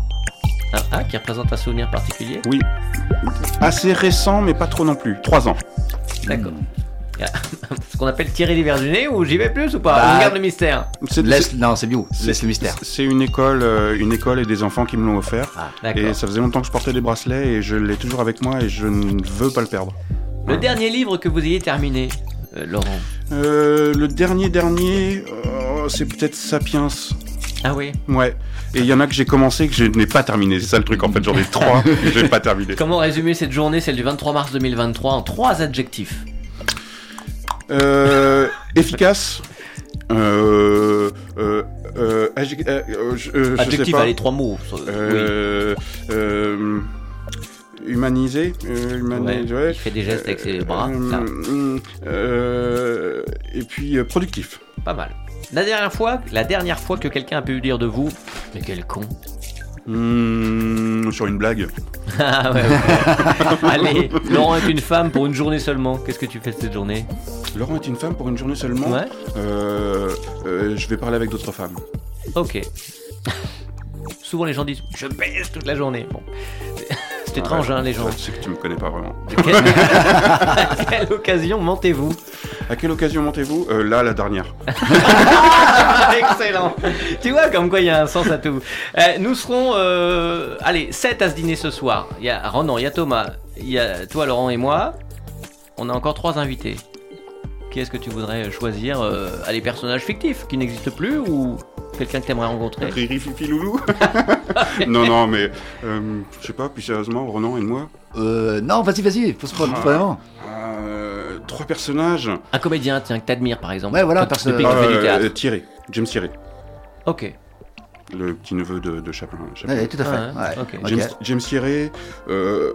Un A qui représente un souvenir particulier? Oui. Assez récent, mais pas trop non plus. Trois ans. D'accord. Ce qu'on appelle tirer l'hiver du nez ou j'y vais plus ou pas? Bah, On garde le mystère. Laisse, non, c'est bio. Laisse le mystère. C'est une école, euh, une école et des enfants qui me l'ont offert. Ah, et ça faisait longtemps que je portais des bracelets et je l'ai toujours avec moi et je ne veux pas le perdre. Le dernier livre que vous ayez terminé, euh, Laurent? Euh, Le dernier dernier, c'est peut-être Sapiens. Ah oui Ouais. Et il y en a que j'ai commencé que je n'ai pas terminé. C'est ça le truc en fait. J'en ai trois et je n'ai pas terminé. Comment résumer cette journée, celle du 23 mars 2023, en trois adjectifs euh, efficace. Euh, euh, euh, Adjectif, allez, trois mots. humanisé, humanisé Il fait des gestes avec ses bras. et puis productif. Pas mal. La dernière fois, la dernière fois que quelqu'un a pu dire de vous, mais quel con. Mmh, sur une blague. ah ouais, Allez, Laurent est une femme pour une journée seulement. Qu'est-ce que tu fais cette journée? Laurent est une femme pour une journée seulement Ouais. Euh, euh, je vais parler avec d'autres femmes. Ok. Souvent les gens disent je baisse toute la journée. Bon. C'est étrange, hein, les gens. C'est que tu me connais pas vraiment. à quelle occasion mentez-vous À quelle occasion mentez-vous euh, Là, la dernière. Excellent. Tu vois comme quoi il y a un sens à tout. Euh, nous serons, euh, allez, 7 à se dîner ce soir. Il y a Ronan, il y a Thomas, il y a toi, Laurent et moi. On a encore trois invités. Qui est-ce que tu voudrais choisir Les personnages fictifs qui n'existent plus ou Quelqu'un que t'aimerais rencontrer Riri, Fifi, Loulou Non, non, mais euh, je sais pas, plus sérieusement, Ronan et moi Euh, non, vas-y, vas-y, faut se prendre vraiment. Euh, trois personnages. Un comédien, tiens, que t'admires par exemple. Ouais, voilà, parce que. Euh, Thierry, James Thierry. Ok. Le petit neveu de, de Chaplin. Ouais, tout à fait. James, James Thierry. Euh,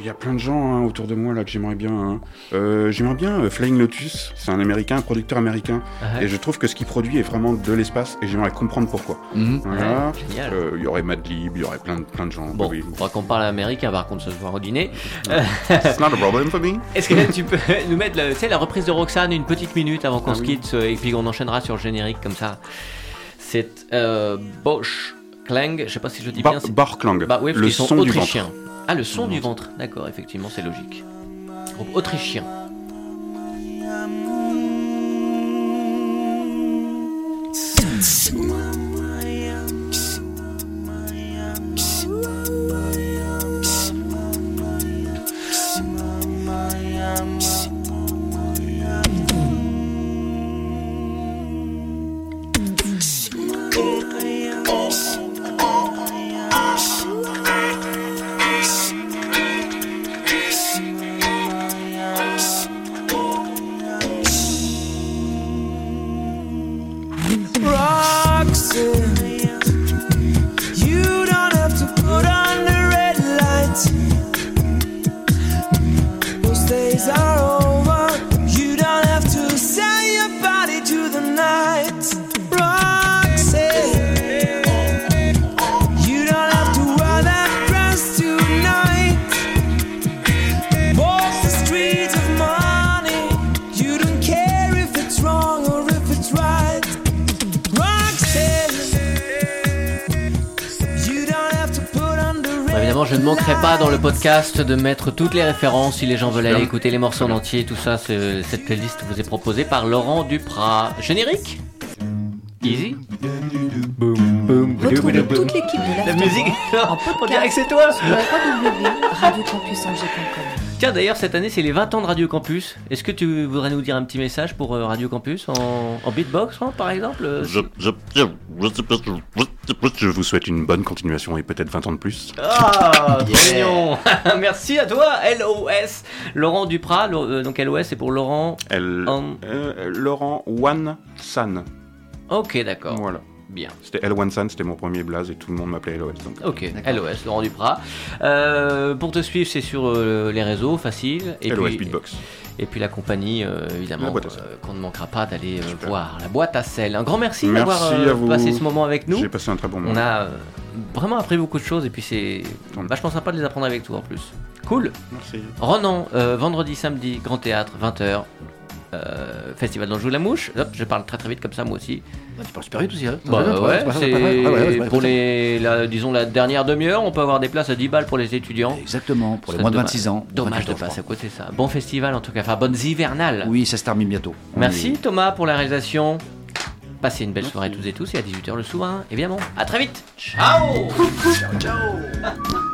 il y a plein de gens hein, autour de moi là que j'aimerais bien. Hein. Euh, j'aimerais bien euh, Flying Lotus, c'est un américain, un producteur américain, ah et je trouve que ce qu'il produit est vraiment de l'espace et j'aimerais comprendre pourquoi. Mhm. Euh, il y aurait Madlib, il y aurait plein de, plein de gens. Bon, il faudra qu'on parle américain par contre ce soir au dîner. It's not a problem for me. Est-ce que tu peux nous mettre la reprise de Roxane une petite minute avant qu'on ah se quitte et puis on enchaînera sur le générique comme ça C'est Bosch. Klang, je sais pas si je dis bien. Bar Klang, bah, le son autrichiens. Ah, le son du ventre. D'accord, effectivement, c'est logique. Groupe autrichien. Podcast de mettre toutes les références si les gens veulent aller écouter les morceaux en entier. Tout ça, cette playlist vous est proposée par Laurent Duprat. Générique Easy. Retrouvez toute l'équipe de la musique en podcast c'est toi. sur Tiens, d'ailleurs, cette année, c'est les 20 ans de Radio Campus. Est-ce que tu voudrais nous dire un petit message pour euh, Radio Campus en, beatbox, hein, par exemple je, je, je, vous souhaite une bonne continuation et peut-être 20 ans de plus. Ah, mignon Merci à toi, LOS. Laurent Duprat, euh, donc LOS, c'est pour Laurent... L... Euh, Laurent One San. Ok, d'accord. Voilà. Bien. C'était L1 Sun, c'était mon premier blaze et tout le monde m'appelait LOS. Donc. Ok, LOS, Laurent Duprat. Euh, pour te suivre, c'est sur euh, les réseaux, facile. Et LOS Beatbox. Et puis la compagnie, euh, évidemment, qu'on ne manquera pas d'aller voir. La boîte à sel. Un grand merci, d'avoir passé ce moment avec nous. J'ai passé un très bon moment. On a vraiment appris beaucoup de choses et puis c'est vachement sympa de les apprendre avec toi en plus. Cool. Merci. Renan, vendredi, samedi, Grand Théâtre, 20h. Euh, festival joue la mouche. Hop, je parle très très vite comme ça moi aussi. Bah, tu parles super vite aussi. Hein. Bah, ouais, c'est pour les, la, disons la dernière demi-heure, on peut avoir des places à 10 balles pour les étudiants. Exactement, pour les moins de 26 ans. Dommage de passer à côté ça. Bon festival en tout cas, enfin bonnes hivernales. Oui, ça se termine bientôt. Merci Thomas pour la réalisation. Passez une belle soirée tous et tous et à 18h le soir, évidemment. À très vite. Ciao. ciao ciao.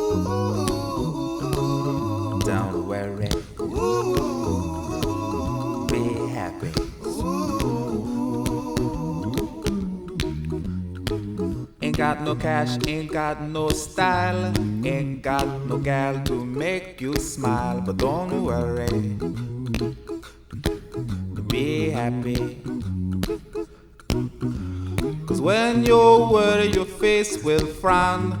Don't worry. Be happy. Ain't got no cash, ain't got no style, ain't got no gal to make you smile, but don't worry. Be happy. Cause when you worry, your face will frown,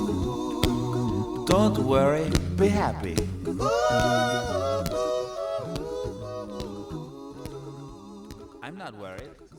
Don't worry, be happy. I'm not worried.